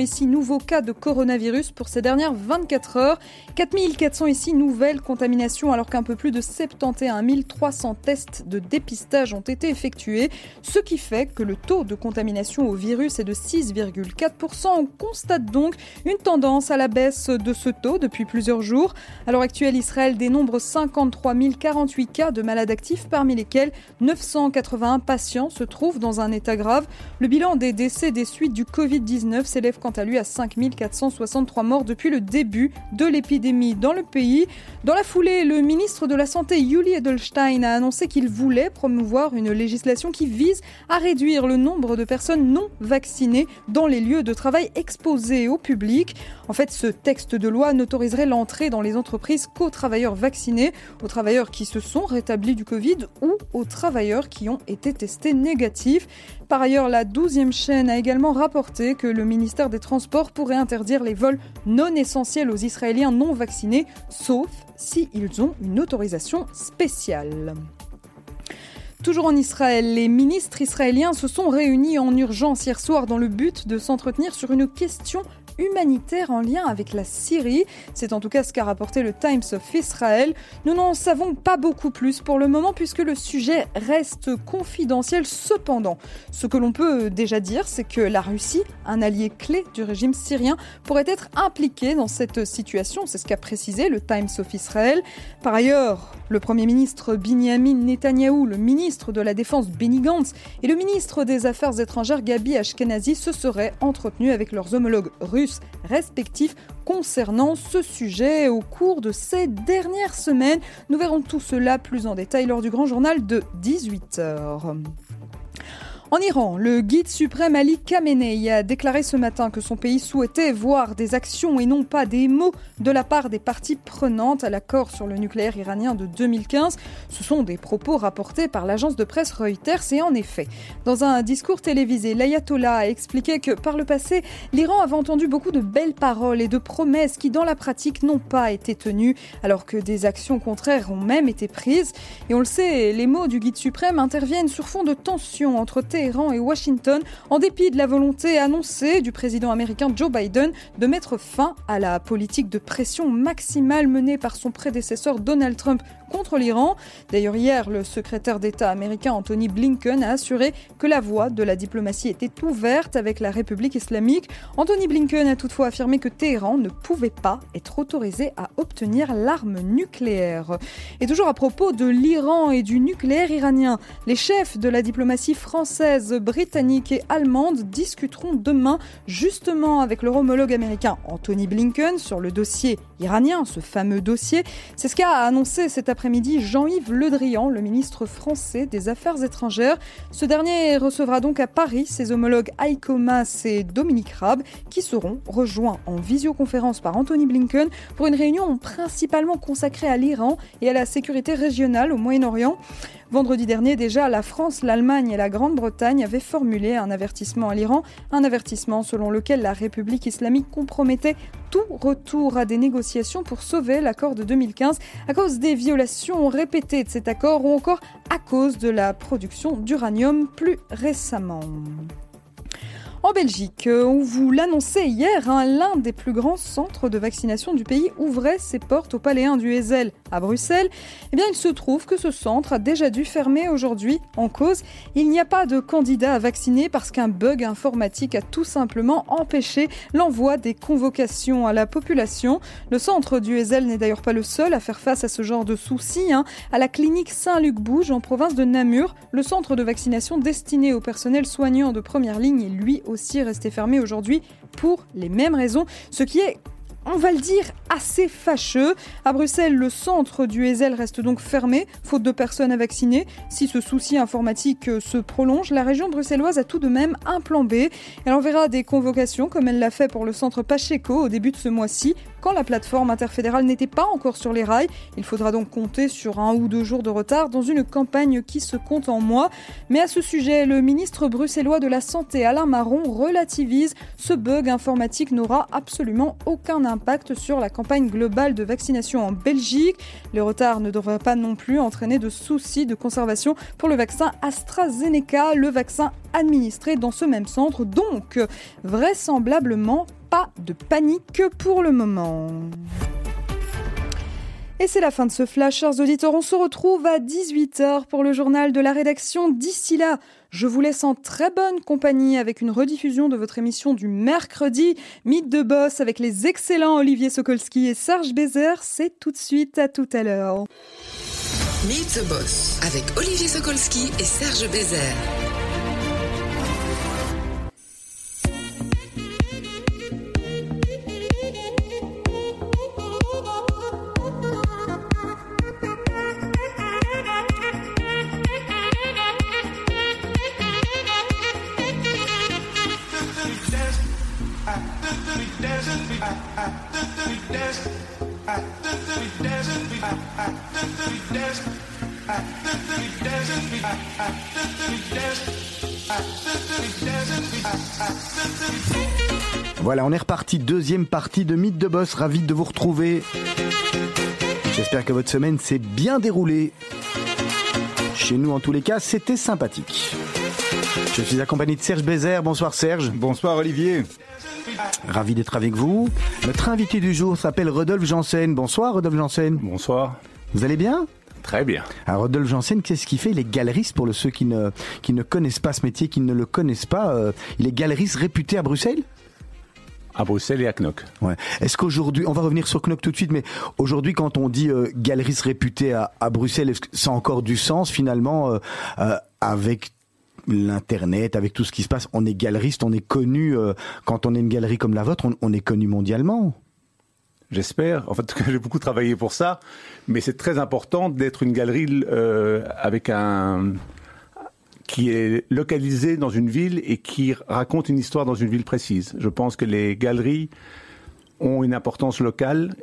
ici nouveaux cas de coronavirus pour ces dernières 24 heures. 4400 ici nouvelles contaminations alors qu'un peu plus de 71 300 tests de dépistage ont été effectués, ce qui fait que le taux de contamination au virus est de 6,4%. On constate donc une tendance à la baisse de ce taux depuis plusieurs jours. À l'heure actuelle, Israël dénombre 53 048 cas de malades actifs, parmi lesquels 981 patients se trouvent dans un état grave. Le bilan des décès des suites du Covid-19 s'élève quant à lui à 5 463 morts depuis le début de l'épidémie dans le pays. Dans la foulée, le ministre de la Santé, Yuli Edelstein, a annoncé qu'il voulait promouvoir une législation qui vise à réduire le nombre de personnes non vaccinées dans les lieux de travail exposés au public. En fait, ce texte de loi n'autoriserait l'entrée dans les entreprises qu'aux travailleurs vaccinés, aux travailleurs qui se sont rétablis du Covid ou aux travailleurs qui ont été testés négatifs. Par ailleurs, la 12e chaîne a également rapporté que le ministère des Transports pourrait interdire les vols non essentiels aux Israéliens non vaccinés, sauf s'ils ont une autorisation spéciale. Toujours en Israël, les ministres israéliens se sont réunis en urgence hier soir dans le but de s'entretenir sur une question humanitaire en lien avec la Syrie. C'est en tout cas ce qu'a rapporté le Times of Israel. Nous n'en savons pas beaucoup plus pour le moment puisque le sujet reste confidentiel. Cependant, ce que l'on peut déjà dire, c'est que la Russie, un allié clé du régime syrien, pourrait être impliquée dans cette situation. C'est ce qu'a précisé le Times of Israel. Par ailleurs, le Premier ministre Binyamin Netanyahou, le ministre de la Défense Benny Gantz et le ministre des Affaires étrangères Gabi Ashkenazi se seraient entretenus avec leurs homologues russes respectifs concernant ce sujet au cours de ces dernières semaines. Nous verrons tout cela plus en détail lors du grand journal de 18h. En Iran, le guide suprême Ali Khamenei a déclaré ce matin que son pays souhaitait voir des actions et non pas des mots de la part des parties prenantes à l'accord sur le nucléaire iranien de 2015. Ce sont des propos rapportés par l'agence de presse Reuters et en effet, dans un discours télévisé, l'ayatollah a expliqué que par le passé, l'Iran avait entendu beaucoup de belles paroles et de promesses qui dans la pratique n'ont pas été tenues alors que des actions contraires ont même été prises. Et on le sait, les mots du guide suprême interviennent sur fond de tensions entre Et Washington, en dépit de la volonté annoncée du président américain Joe Biden de mettre fin à la politique de pression maximale menée par son prédécesseur Donald Trump contre l'Iran. D'ailleurs, hier, le secrétaire d'État américain Anthony Blinken a assuré que la voie de la diplomatie était ouverte avec la République islamique. Anthony Blinken a toutefois affirmé que Téhéran ne pouvait pas être autorisé à obtenir l'arme nucléaire. Et toujours à propos de l'Iran et du nucléaire iranien, les chefs de la diplomatie française britannique et allemande discuteront demain justement avec leur homologue américain Anthony Blinken sur le dossier iranien, ce fameux dossier. C'est ce qu'a annoncé cet après-midi Jean-Yves Le Drian, le ministre français des Affaires étrangères. Ce dernier recevra donc à Paris ses homologues Heiko Maas et Dominique Raab qui seront rejoints en visioconférence par Anthony Blinken pour une réunion principalement consacrée à l'Iran et à la sécurité régionale au Moyen-Orient. Vendredi dernier, déjà, la France, l'Allemagne et la Grande-Bretagne avaient formulé un avertissement à l'Iran, un avertissement selon lequel la République islamique compromettait tout retour à des négociations pour sauver l'accord de 2015 à cause des violations répétées de cet accord ou encore à cause de la production d'uranium plus récemment. En Belgique, euh, on vous l'annonçait hier, hein, l'un des plus grands centres de vaccination du pays ouvrait ses portes au 1 du Hezel à Bruxelles. Eh bien, il se trouve que ce centre a déjà dû fermer aujourd'hui en cause. Il n'y a pas de candidat à vacciner parce qu'un bug informatique a tout simplement empêché l'envoi des convocations à la population. Le centre du Hezel n'est d'ailleurs pas le seul à faire face à ce genre de soucis. Hein. À la clinique Saint-Luc-Bouge en province de Namur, le centre de vaccination destiné au personnel soignant de première ligne est lui aussi resté fermé aujourd'hui pour les mêmes raisons, ce qui est on va le dire, assez fâcheux. À Bruxelles, le centre du Ezel reste donc fermé, faute de personnes à vacciner. Si ce souci informatique euh, se prolonge, la région bruxelloise a tout de même un plan B. Elle enverra des convocations, comme elle l'a fait pour le centre Pacheco au début de ce mois-ci, quand la plateforme interfédérale n'était pas encore sur les rails. Il faudra donc compter sur un ou deux jours de retard dans une campagne qui se compte en mois. Mais à ce sujet, le ministre bruxellois de la Santé, Alain Marron, relativise ce bug informatique n'aura absolument aucun impact sur la campagne globale de vaccination en Belgique. Le retard ne devrait pas non plus entraîner de soucis de conservation pour le vaccin AstraZeneca, le vaccin administré dans ce même centre. Donc, vraisemblablement, pas de panique pour le moment. Et c'est la fin de ce flash, chers auditeurs. On se retrouve à 18h pour le journal de la rédaction. D'ici là, je vous laisse en très bonne compagnie avec une rediffusion de votre émission du mercredi, Mythe de Boss avec les excellents Olivier Sokolski et Serge Bézère. C'est tout de suite, à tout à l'heure. Meet the Boss avec Olivier Sokolski et Serge Bézère. Voilà, on est reparti. Deuxième partie de Mythe de Boss. Ravi de vous retrouver. J'espère que votre semaine s'est bien déroulée. Chez nous, en tous les cas, c'était sympathique. Je suis accompagné de Serge Bézère. Bonsoir Serge. Bonsoir Olivier. Ravi d'être avec vous. Notre invité du jour s'appelle Rodolphe Janssen. Bonsoir Rodolphe Janssen. Bonsoir. Vous allez bien? Très bien. Alors Rodolphe Janssen, qu'est-ce qu'il fait? Il est galeriste pour ceux qui ne, qui ne connaissent pas ce métier, qui ne le connaissent pas. Euh, il est galeriste réputé à Bruxelles? À Bruxelles et à Knock. Ouais. Est-ce qu'aujourd'hui, on va revenir sur Knock tout de suite, mais aujourd'hui, quand on dit euh, galeriste réputé à, à Bruxelles, est-ce que ça a encore du sens finalement euh, euh, avec l'internet, avec tout ce qui se passe? On est galeriste, on est connu. quand on est une galerie comme la vôtre, on, on est connu mondialement. J'espère. En fait, j'ai beaucoup travaillé pour ça, mais c'est très important d'être une galerie avec un qui est localisée dans une ville et qui raconte une histoire dans une ville précise. Je pense que les galeries ont une importance locale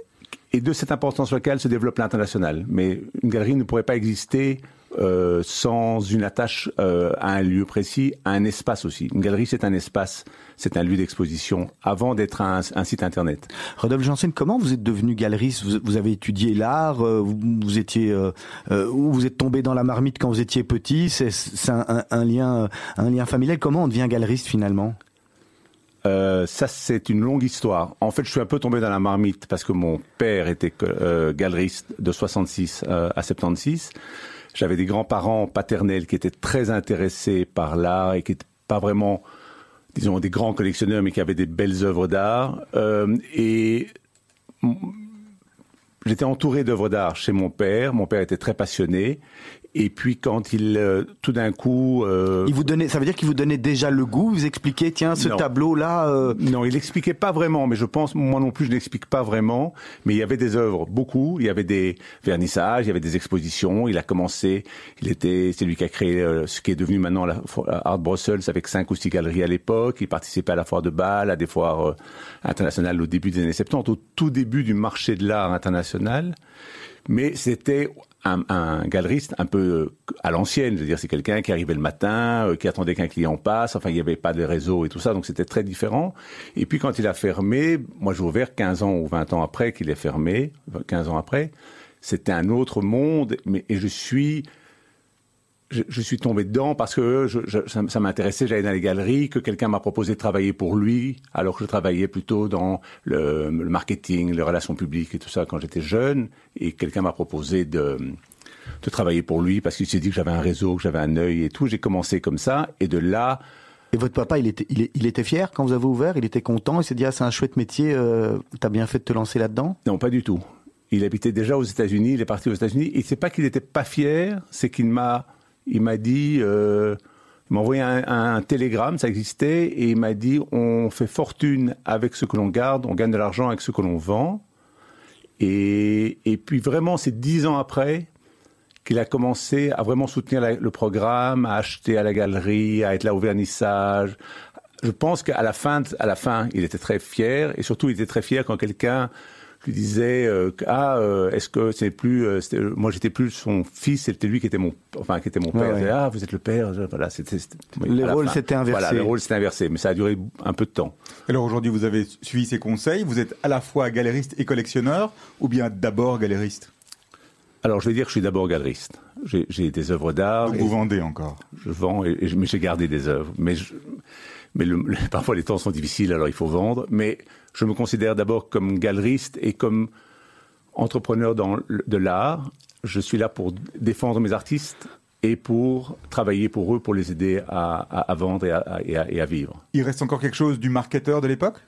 et de cette importance locale se développe l'international. Mais une galerie ne pourrait pas exister euh, sans une attache euh, à un lieu précis, à un espace aussi. Une galerie, c'est un espace, c'est un lieu d'exposition avant d'être un, un, site internet. Rodolphe Janssen, comment vous êtes devenu galeriste? Vous, vous, avez étudié l'art, euh, vous, vous, étiez, vous êtes tombé dans la marmite quand vous étiez petit? C'est un, un, un, lien, un lien familial. Comment on devient galeriste finalement? Euh, ça, c'est une longue histoire. En fait, je suis un peu tombé dans la marmite parce que mon père était euh, galeriste de 66 euh, à 76. J'avais des grands-parents paternels qui étaient très intéressés par l'art et qui n'étaient pas vraiment, disons, des grands collectionneurs, mais qui avaient des belles œuvres d'art. Euh, et j'étais entouré d'œuvres d'art chez mon père. Mon père était très passionné. Et puis quand il, euh, tout d'un coup, euh, il vous donnait, ça veut dire qu'il vous donnait déjà le goût. Vous expliquait, tiens, ce tableau là. Euh... Non, il expliquait pas vraiment. Mais je pense, moi non plus, je n'explique pas vraiment. Mais il y avait des œuvres, beaucoup. Il y avait des vernissages, il y avait des expositions. Il a commencé. Il était, c'est lui qui a créé euh, ce qui est devenu maintenant la Art Brussels avec cinq ou six galeries à l'époque. Il participait à la foire de Bâle, à des foires euh, internationales au début des années 70, au tout début du marché de l'art international. Mais c'était un, galeriste un peu à l'ancienne, je veux dire, c'est quelqu'un qui arrivait le matin, euh, qui attendait qu'un client passe, enfin, il n'y avait pas de réseau et tout ça, donc c'était très différent. Et puis quand il a fermé, moi j'ai ouvert 15 ans ou 20 ans après qu'il est fermé, 15 ans après, c'était un autre monde, mais, et je suis... Je, je, suis tombé dedans parce que je, je, ça, ça m'intéressait, j'allais dans les galeries, que quelqu'un m'a proposé de travailler pour lui, alors que je travaillais plutôt dans le, le marketing, les relations publiques et tout ça quand j'étais jeune, et quelqu'un m'a proposé de, de travailler pour lui parce qu'il s'est dit que j'avais un réseau, que j'avais un œil et tout. J'ai commencé comme ça, et de là. Et votre papa, il était, il, il était fier quand vous avez ouvert, il était content, il s'est dit ah c'est un chouette métier, euh, t'as bien fait de te lancer là-dedans? Non, pas du tout. Il habitait déjà aux États-Unis, il est parti aux États-Unis, et c'est pas qu'il n'était pas fier, c'est qu'il m'a il m'a dit, euh, il m'a envoyé un, télégramme, ça existait, et il m'a dit on fait fortune avec ce que l'on garde, on gagne de l'argent avec ce que l'on vend. Et, et puis vraiment, c'est dix ans après qu'il a commencé à vraiment soutenir le programme, à acheter à la galerie, à être là au vernissage. Je pense qu'à la fin, à la fin, il était très fier, et surtout, il était très fier quand quelqu'un disait euh, ah euh, est-ce que c'est plus euh, moi j'étais plus son fils c'était lui qui était mon enfin qui était mon père Ouais, Il ouais. disait, ah vous êtes le père voilà c'était Les rôles s'étaient inversés. voilà les rôles s'étaient inversés mais ça a duré un peu de temps Alors aujourd'hui, vous avez suivi ses conseils. Vous êtes à la fois galériste et collectionneur, ou bien d'abord galériste? Alors je vais dire que je suis d'abord galeriste j'ai des œuvres d'art vous vendez encore? je vends et, et je- mais j'ai gardé des œuvres mais je- mais le- le- parfois les temps sont difficiles alors il faut vendre mais je me considère d'abord comme galeriste et comme entrepreneur dans de l'art je suis là pour défendre mes artistes et pour travailler pour eux pour les aider à, à- à vendre et à, à- et à- et à vivre Il reste encore quelque chose du marketeur de l'époque?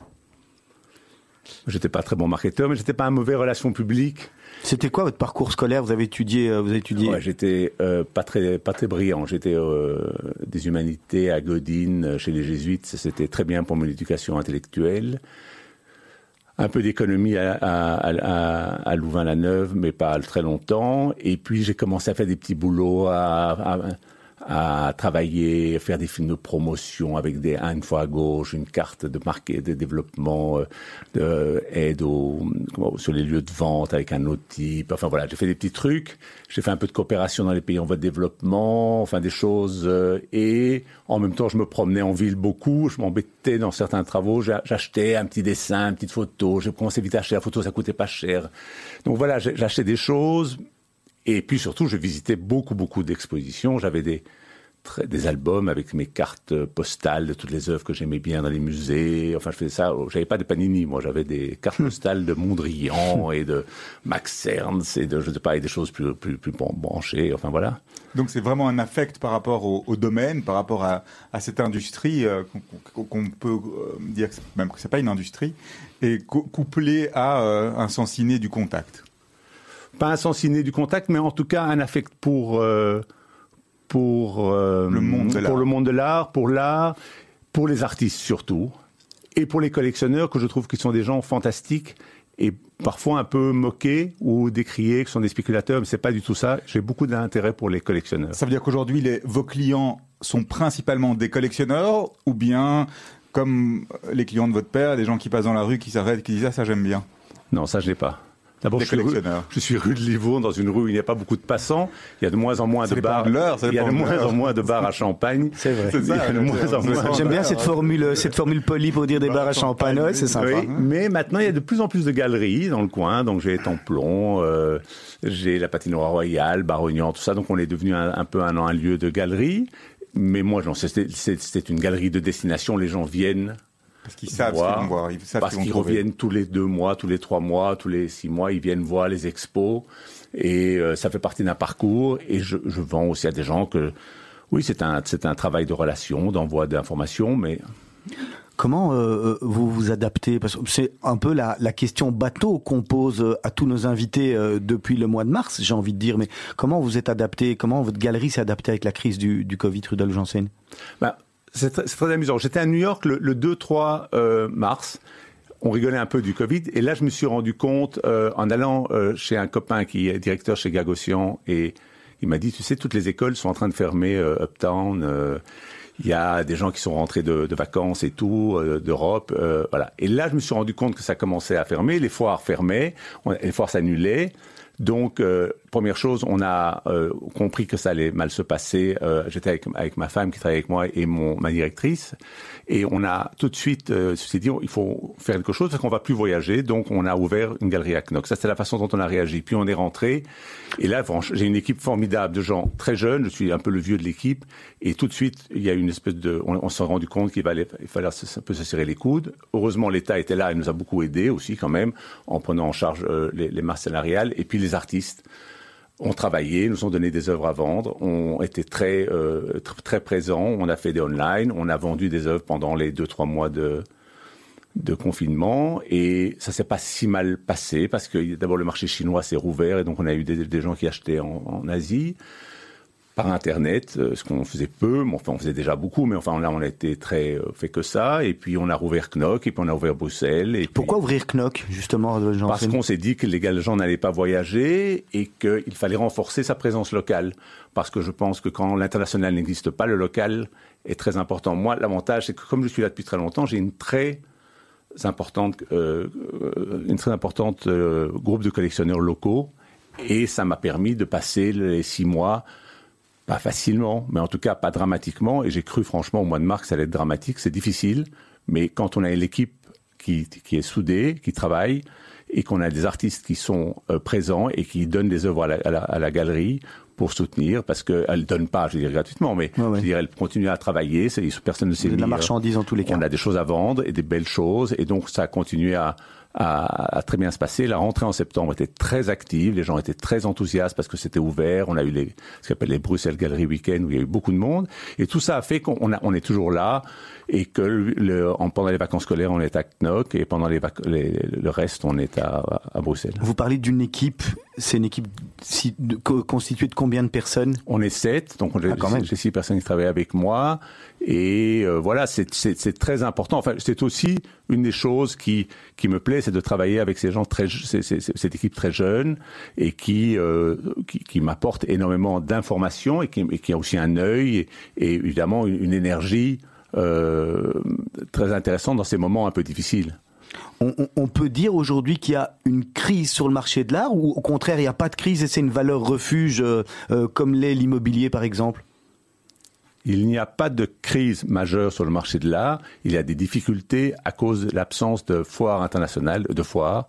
J'étais pas très bon marketeur mais j'étais pas un mauvais relation publique C'était quoi votre parcours scolaire? Vous avez étudié, euh, vous avez étudié. Ouais, j'étais euh, pas très pas très brillant. J'étais euh, des humanités à Godine euh, chez les jésuites. C'était très bien pour mon éducation intellectuelle. Un peu d'économie à, à, à, à Louvain-la-Neuve, mais pas très longtemps. Et puis j'ai commencé à faire des petits boulots, à, à, travailler, faire des films de promotion avec des une fois à gauche, une carte de marqué de développement, euh, de aide au, sur les lieux de vente avec un autre type. Enfin voilà, j'ai fait des petits trucs. J'ai fait un peu de coopération dans les pays en voie de développement, enfin des choses. euh, et en même temps, je me promenais en ville beaucoup. Je m'embêtais dans certains travaux. J'a- J'achetais un petit dessin, une petite photo. J'ai commencé vite à acheter la photo, ça coûtait pas cher. Donc voilà, j'achetais des choses. Et puis surtout, je visitais beaucoup, beaucoup d'expositions. J'avais des, très- des albums avec mes cartes postales de toutes les œuvres que j'aimais bien dans les musées. Enfin, je faisais ça. J'avais pas de Panini, moi. J'avais des cartes postales de Mondrian et de Max Ernst et de, je sais pas, et des choses plus, plus, plus branchées. Enfin, voilà. Donc c'est vraiment un affect par rapport au, au domaine, par rapport à, à cette industrie euh, qu'on peut euh, dire que même que c'est pas une industrie, et cou- couplé à euh, un sens inné du contact. Pas un sens inné du contact, mais en tout cas un affect pour, euh, pour, euh, Le monde de pour l'art. le monde de l'art, pour l'art, pour les artistes surtout, et pour les collectionneurs que je trouve qu'ils sont des gens fantastiques et parfois un peu moqués ou décriés, qui sont des spéculateurs, mais c'est pas du tout ça. J'ai beaucoup d'intérêt pour les collectionneurs. Ça veut dire qu'aujourd'hui, vos clients sont principalement des collectionneurs, ou bien comme les clients de votre père, des gens qui passent dans la rue, qui s'arrêtent, qui disent ah ça j'aime bien? Non, ça je l'ai pas. D'abord, je suis, rue, collectionneurs. je suis rue de Livourne, dans une rue où il n'y a pas beaucoup de passants. Il y a de moins en moins Ça de bars. de il y a de moins en moins de bars à Champagne. C'est vrai. C'est ça, Il y a de le- moins en le- moins. J'aime bien cette formule, cette formule polie pour dire des bars à champagne. Ouais, c'est sympa. Oui, mais maintenant il y a de plus en plus de galeries dans le coin. Donc j'ai Templon, euh, j'ai la patinoire royale, Barognan, tout ça. Donc on est devenu un, un peu un, un lieu de galerie. Mais moi, c'était une galerie de destination. Les gens viennent Parce qu'ils savent ce qu'ils vont voir, ils savent parce ce qu'ils reviennent tous les deux mois, tous les trois mois, tous les six mois. Ils viennent voir les expos. Et euh, ça fait partie d'un parcours. Et je, je vends aussi à des gens que oui, c'est un c'est un travail de relation, d'envoi d'informations, mais Comment euh, vous vous adaptez? Parce que c'est un peu la, la question bateau qu'on pose euh, à tous nos invités euh, depuis le mois de mars, j'ai envie de dire. Mais comment vous êtes adapté? Comment votre galerie s'est adaptée avec la crise du, du Covid, Rudolf Janssen? Ben, c'est très, amusant. J'étais à New York le, le 2-3 euh, mars. On rigolait un peu du Covid. Et là, je me suis rendu compte, euh, en allant euh, chez un copain qui est directeur chez Gagosian, et il m'a dit, tu sais, toutes les écoles sont en train de fermer Uptown. il y a des gens qui sont rentrés de, vacances et tout, d'Europe. voilà. Et là, je me suis rendu compte que ça commençait à fermer. Les foires fermaient, les foires s'annulaient. Donc, première chose, on a euh, compris que ça allait mal se passer. Euh, J'étais avec, avec ma femme qui travaillait avec moi et mon, ma directrice. Et on a tout de suite euh, s'est dit, il faut faire quelque chose parce qu'on va plus voyager. Donc, on a ouvert une galerie à Knox. Ça, c'est la façon dont on a réagi. Puis, on est rentré. Et là, j'ai une équipe formidable de gens très jeunes. Je suis un peu le vieux de l'équipe. Et tout de suite, il y a une espèce de... On, s'est rendu compte qu'il fallait, il fallait un peu se serrer les coudes. Heureusement, l'État était là et nous a beaucoup aidés aussi quand même en prenant en charge euh, les, les masses salariales. Et puis, les artistes ont travaillé, nous ont donné des œuvres à vendre, ont été très euh, tr- très présents. On a fait des online, on a vendu des œuvres pendant les deux trois mois de de confinement et ça s'est pas si mal passé parce que d'abord le marché chinois s'est rouvert et donc on a eu des, gens qui achetaient en, en Asie par internet, euh, ce qu'on faisait peu, mais enfin on faisait déjà beaucoup, mais enfin là on a été très euh, fait que ça et puis on a rouvert Knock et puis on a ouvert Bruxelles et puis- Pourquoi ouvrir Knock, justement, Rudolf parce qu'on s'est dit que les gens n'allaient pas voyager et qu'il fallait renforcer sa présence locale. Parce que je pense que quand l'international n'existe pas, le local est très important. Moi, l'avantage, c'est que comme je suis là depuis très longtemps, j'ai une très importante, euh, euh, une très importante euh, groupe de collectionneurs locaux, et ça m'a permis de passer les six mois pas facilement, mais en tout cas pas dramatiquement. Et j'ai cru franchement au mois de mars que ça allait être dramatique. C'est difficile, mais quand on a l'équipe qui, qui est soudée, qui travaille, et qu'on a des artistes qui sont euh, présents et qui donnent des œuvres à la, à la, à la galerie pour soutenir, parce qu'elle ne donne pas, je veux dire, gratuitement, mais Ouais, ouais. je veux dire, elle continue à travailler, c'est- personne ne sait De la marchandise en tous les cas. On a des choses à vendre et des belles choses, et donc ça a continué à, à très bien se passer. La rentrée en septembre était très active, les gens étaient très enthousiastes parce que c'était ouvert. On a eu les, ce qu'on appelle les Bruxelles Gallery Weekend où il y a eu beaucoup de monde, et tout ça a fait qu'on a- on est toujours là et que le, en- pendant les vacances scolaires on est à Knock et pendant les, vac- les- le reste on est à, à Bruxelles. Vous parlez d'une équipe, c'est une équipe si- de- co- constituée de combien de personnes? On est sept, donc j'ai Ah, quand même. j'ai six personnes qui travaillent avec moi. Et euh, voilà, c'est- très important. Enfin, c'est aussi une des choses qui, qui me plaît, c'est de travailler avec ces gens très, cette équipe très jeune et qui, euh, qui, qui m'apporte énormément d'informations et qui, a aussi un œil et, évidemment une, énergie euh, très intéressante dans ces moments un peu difficiles. on, peut dire aujourd'hui qu'il y a une crise sur le marché de l'art ou au contraire il n'y a pas de crise et c'est une valeur refuge euh, comme l'est l'immobilier par exemple? Il n'y a pas de crise majeure sur le marché de l'art. Il y a des difficultés à cause de l'absence de foires internationales, de foires,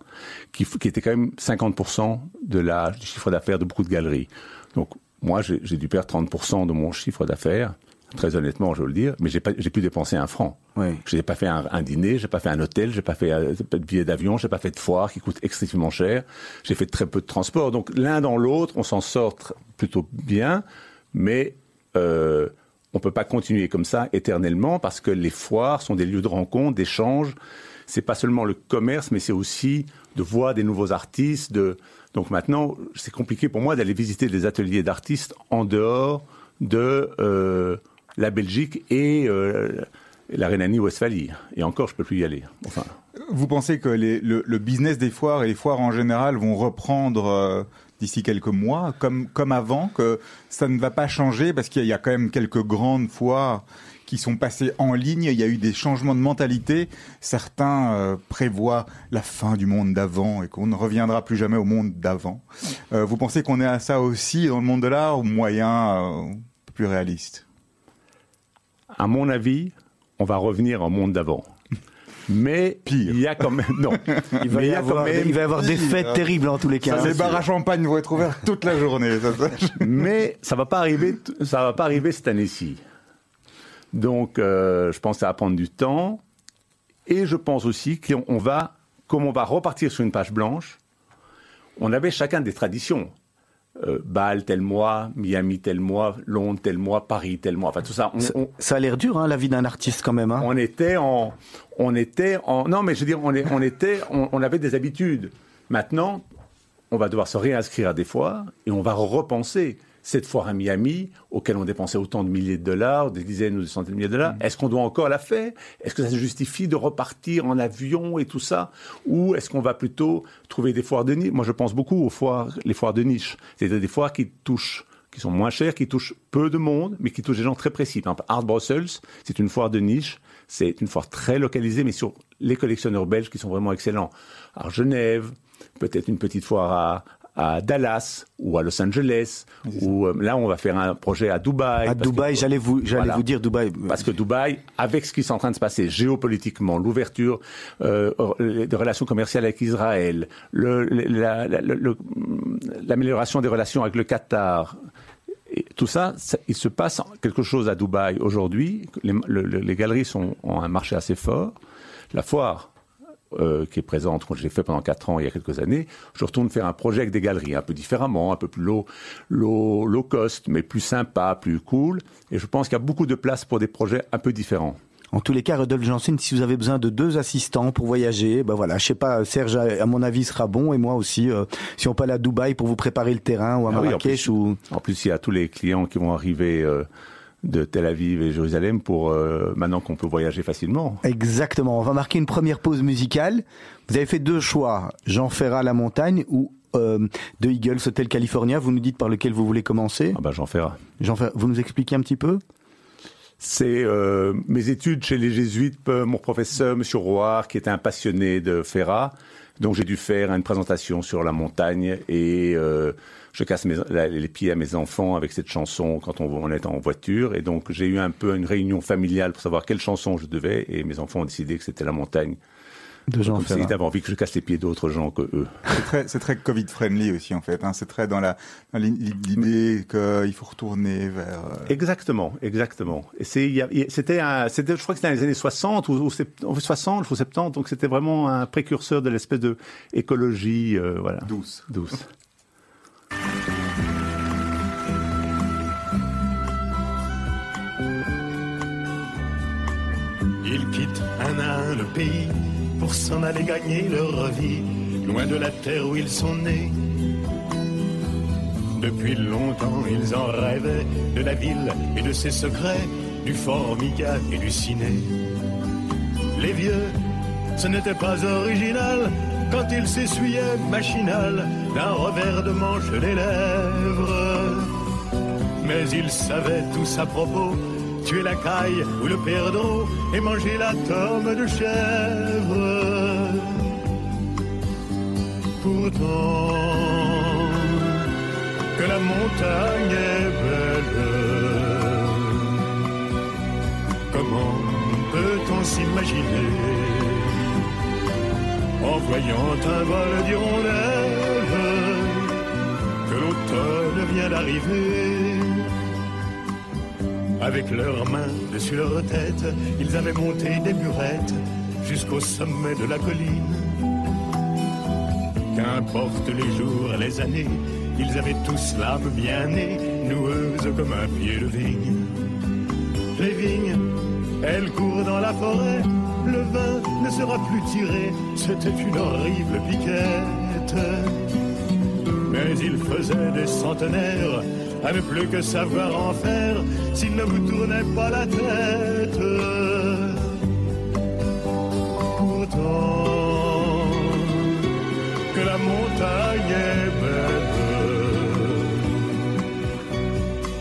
qui, étaient quand même 50% de la, du chiffre d'affaires de beaucoup de galeries. Donc, moi, j'ai dû perdre 30% de mon chiffre d'affaires. Très honnêtement, je veux le dire, mais j'ai pas, j'ai pu dépenser un franc. Oui. Je n'ai pas fait un, un dîner, j'ai pas fait un hôtel, j'ai pas fait euh, de billet d'avion, j'ai pas fait de foire qui coûte excessivement cher. J'ai fait très peu de transport. Donc l'un dans l'autre, on s'en sort plutôt bien, mais euh, on peut pas continuer comme ça éternellement parce que les foires sont des lieux de rencontre, d'échange. C'est pas seulement le commerce, mais c'est aussi de voir des nouveaux artistes. Donc maintenant, c'est compliqué pour moi d'aller visiter des ateliers d'artistes en dehors de euh, la Belgique et euh, la Rhénanie-Westphalie. Et encore, je peux plus y aller. Vous pensez que le business des foires et les foires en général vont reprendre euh, d'ici quelques mois, comme, comme avant, que ça ne va pas changer parce qu'il y a quand même quelques grandes foires qui sont passées en ligne, il y a eu des changements de mentalité. Certains euh, prévoient la fin du monde d'avant et qu'on ne reviendra plus jamais au monde d'avant. Euh, vous pensez qu'on est à ça aussi dans le monde de l'art ou moyen euh, plus réaliste? À mon avis, on va revenir au monde d'avant. Mais Pire. il y a quand même non. il va, y avoir, quand même- il va y avoir des fêtes terribles en tous les cas Les bars à champagne vont être ouverts toute la journée. ça, ça. mais ça va pas arriver, ça va pas arriver cette année-ci. Donc, euh, je pense que ça va prendre du temps. Et je pense aussi qu'on on va, comme on va repartir sur une page blanche, on avait chacun des traditions. Euh, Bâle tel mois, Miami tel mois, Londres tel mois, Paris tel mois. Enfin, tout ça. On, ça, on- ça a l'air dur hein, la vie d'un artiste quand même hein. on était en, on était en, non mais je veux dire, on, est- on était, on, on avait des habitudes. Maintenant, on va devoir se réinscrire à des foires et on va repenser cette foire à Miami, auquel on dépensait autant de milliers de dollars, des dizaines ou des centaines de milliers de dollars. Est-ce qu'on doit encore la faire? Est-ce que ça se justifie de repartir en avion et tout ça? Ou est-ce qu'on va plutôt trouver des foires de niche? Moi, je pense beaucoup aux foires, les foires de niche. C'est-à-dire des foires qui touchent qui sont moins chères, qui touchent peu de monde, mais qui touchent des gens très précis. Par exemple, Art Brussels, c'est une foire de niche, c'est une foire très localisée, mais sur les collectionneurs belges qui sont vraiment excellents. Alors Genève, peut-être une petite foire à, à Dallas ou à Los Angeles, ou euh, là on va faire un projet à Dubaï. à Dubaï j'allais vous j'allais Voilà. vous dire Dubaï parce que Dubaï, avec ce qui est en train de se passer géopolitiquement, l'ouverture euh, des relations commerciales avec Israël, la- la- l'amélioration des relations avec le Qatar, et tout ça, ça- il se passe quelque chose à Dubaï aujourd'hui. Les, le- le- les galeries sont, ont un marché assez fort. La foire, euh, qui est présente, que j'ai fait pendant quatre ans il y a quelques années, je retourne faire un projet avec des galeries, un peu différemment, un peu plus low, low, low cost, mais plus sympa, plus cool. Et je pense qu'il y a beaucoup de place pour des projets un peu différents. En tous les cas, Rodolphe Janssen, si vous avez besoin de deux assistants pour voyager, ben voilà, je sais pas, Serge, à mon avis, sera bon et moi aussi. euh, si on peut aller à Dubaï pour vous préparer le terrain ou à Ah oui, en Marrakech plus. ou En plus, il y a tous les clients qui vont arriver euh, de Tel Aviv et Jérusalem pour euh, maintenant qu'on peut voyager facilement. exactement. On va marquer une première pause musicale. Vous avez fait deux choix Jean Ferrat, La Montagne ou euh, de Eagles Hotel California. Vous nous dites par lequel vous voulez commencer. Ah ben, j'en ferai. Jean Ferrat, vous nous expliquez un petit peu? C'est euh, mes études chez les jésuites, euh, mon professeur, Monsieur Roy, qui était un passionné de Ferrat. Donc j'ai dû faire une présentation sur la montagne et euh, je casse mes, la- les pieds à mes enfants avec cette chanson quand on, on est en voiture. Et donc j'ai eu un peu une réunion familiale pour savoir quelle chanson je devais et mes enfants ont décidé que c'était la montagne. De Jean Comme s'ils avaient envie que je casse les pieds d'autres gens que eux. C'est très, c'est très Covid friendly aussi en fait. Hein. C'est très dans la dans l'i- l'idée qu'il faut retourner vers. euh, Exactement, exactement. Et c'est, il y a- c'était, un- c'était, je crois que c'était dans les années 60 ou, ou sept- ou 60 ou 70, donc c'était vraiment un précurseur de l'espèce de écologie, euh, voilà, douce. douce. Ils quittent un à un le pays pour s'en aller gagner leur vie, loin de la terre où ils sont nés. Depuis longtemps, ils en rêvaient de la ville et de ses secrets, du formica et du ciné. Les vieux, ce n'était pas original quand ils s'essuyaient machinal d'un revers de manche les lèvres. Mais ils savaient tous à propos tuer la caille ou le perdreau et manger la tome de chèvre. Pourtant, que la montagne est belle, comment peut-on s'imaginer en voyant un vol d'hirondelles que l'automne vient d'arriver. Avec leurs mains dessus leur tête, ils avaient monté des burettes jusqu'au sommet de la colline. Qu'importe les jours, les années, ils avaient tous l'âme bien née, noueuse comme un pied de vigne. Les vignes, elles courent dans la forêt, le vin ne sera plus tiré, c'était une horrible piquette. Mais il faisait des centenaires à ne plus que savoir en faire s'il ne vous tournait pas la tête. Pourtant, que la montagne est belle,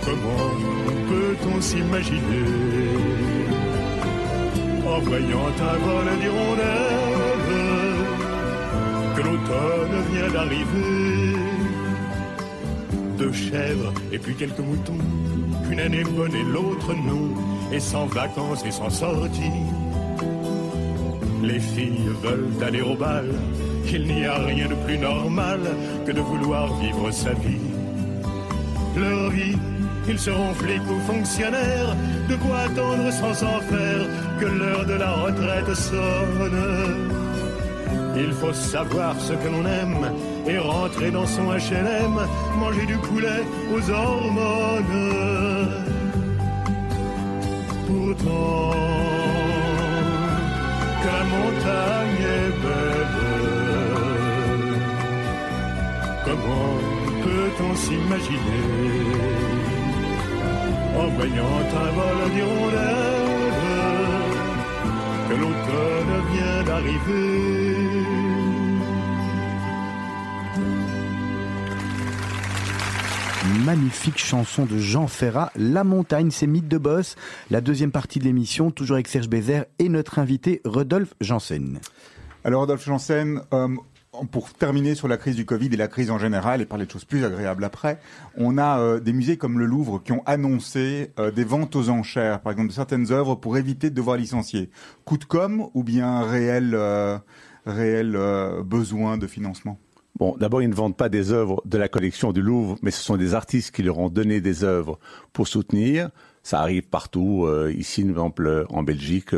comment peut-on s'imaginer en voyant un vol d'hirondelles que l'automne vient d'arriver deux chèvres et puis quelques moutons. Une année bonne et l'autre non, et sans vacances et sans sortie. Les filles veulent aller au bal, il n'y a rien de plus normal que de vouloir vivre sa vie. Leur vie, ils seront flics ou fonctionnaires, de quoi attendre sans s'en faire que l'heure de la retraite sonne. Il faut savoir ce que l'on aime et rentrer dans son HLM, manger du poulet aux hormones. Pourtant, que la montagne est belle, comment peut-on s'imaginer en voyant un vol d'hirondelles que l'automne vient d'arriver. Magnifique chanson de Jean Ferrat, La montagne, c'est Mythe de Boss. La deuxième partie de l'émission, toujours avec Serge Bézère et notre invité Rodolphe Janssen. Alors Rodolphe Janssen, pour terminer sur la crise du Covid et la crise en général et parler de choses plus agréables après, on a euh, des musées comme le Louvre qui ont annoncé euh, des ventes aux enchères, par exemple de certaines œuvres pour éviter de devoir licencier. Coup de com ou bien réel, euh, réel besoin de financement? Bon, d'abord, ils ne vendent pas des œuvres de la collection du Louvre, mais ce sont des artistes qui leur ont donné des œuvres pour soutenir. Ça arrive partout. ici, par exemple, en Belgique,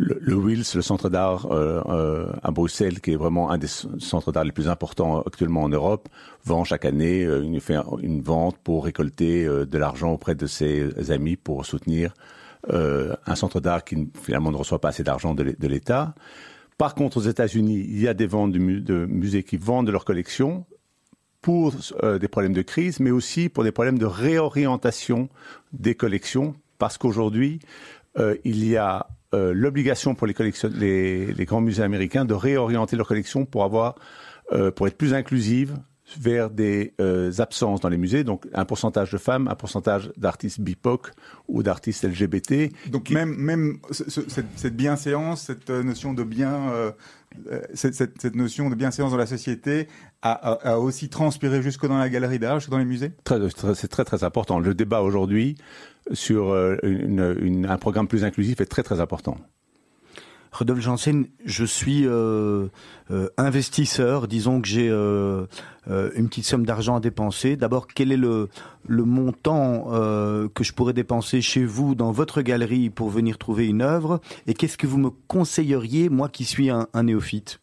le, Wills, le centre d'art euh, euh, à Bruxelles, qui est vraiment un des centres d'art les plus importants actuellement en Europe, vend chaque année euh, une, fait une vente pour récolter de l'argent auprès de ses amis pour soutenir un centre d'art qui finalement ne reçoit pas assez d'argent de l'É- de l'État. Par contre, aux États-Unis, il y a des ventes de, mu- de musées qui vendent leurs collections pour des problèmes de crise, mais aussi pour des problèmes de réorientation des collections, parce qu'aujourd'hui, il y a euh, l'obligation pour les, les, les grands musées américains de réorienter leurs collections pour avoir, euh, pour être plus inclusives vers des euh, absences dans les musées, donc un pourcentage de femmes, un pourcentage d'artistes BIPOC ou d'artistes LGBT. Donc même, même ce- ce- cette, cette bienséance, cette euh, notion de bien, euh, cette, cette- cette notion de bienséance dans la société a, a- a aussi transpiré jusque dans la galerie d'art, jusque dans les musées? C'est très très important. Le débat aujourd'hui sur une- une- un programme plus inclusif est très très important. Rodolphe Janssen, je suis euh, euh, investisseur. Disons que j'ai euh, une petite somme d'argent à dépenser. D'abord, quel est le, montant que je pourrais dépenser chez vous, dans votre galerie, pour venir trouver une œuvre? Et qu'est-ce que vous me conseilleriez, moi qui suis un, néophyte?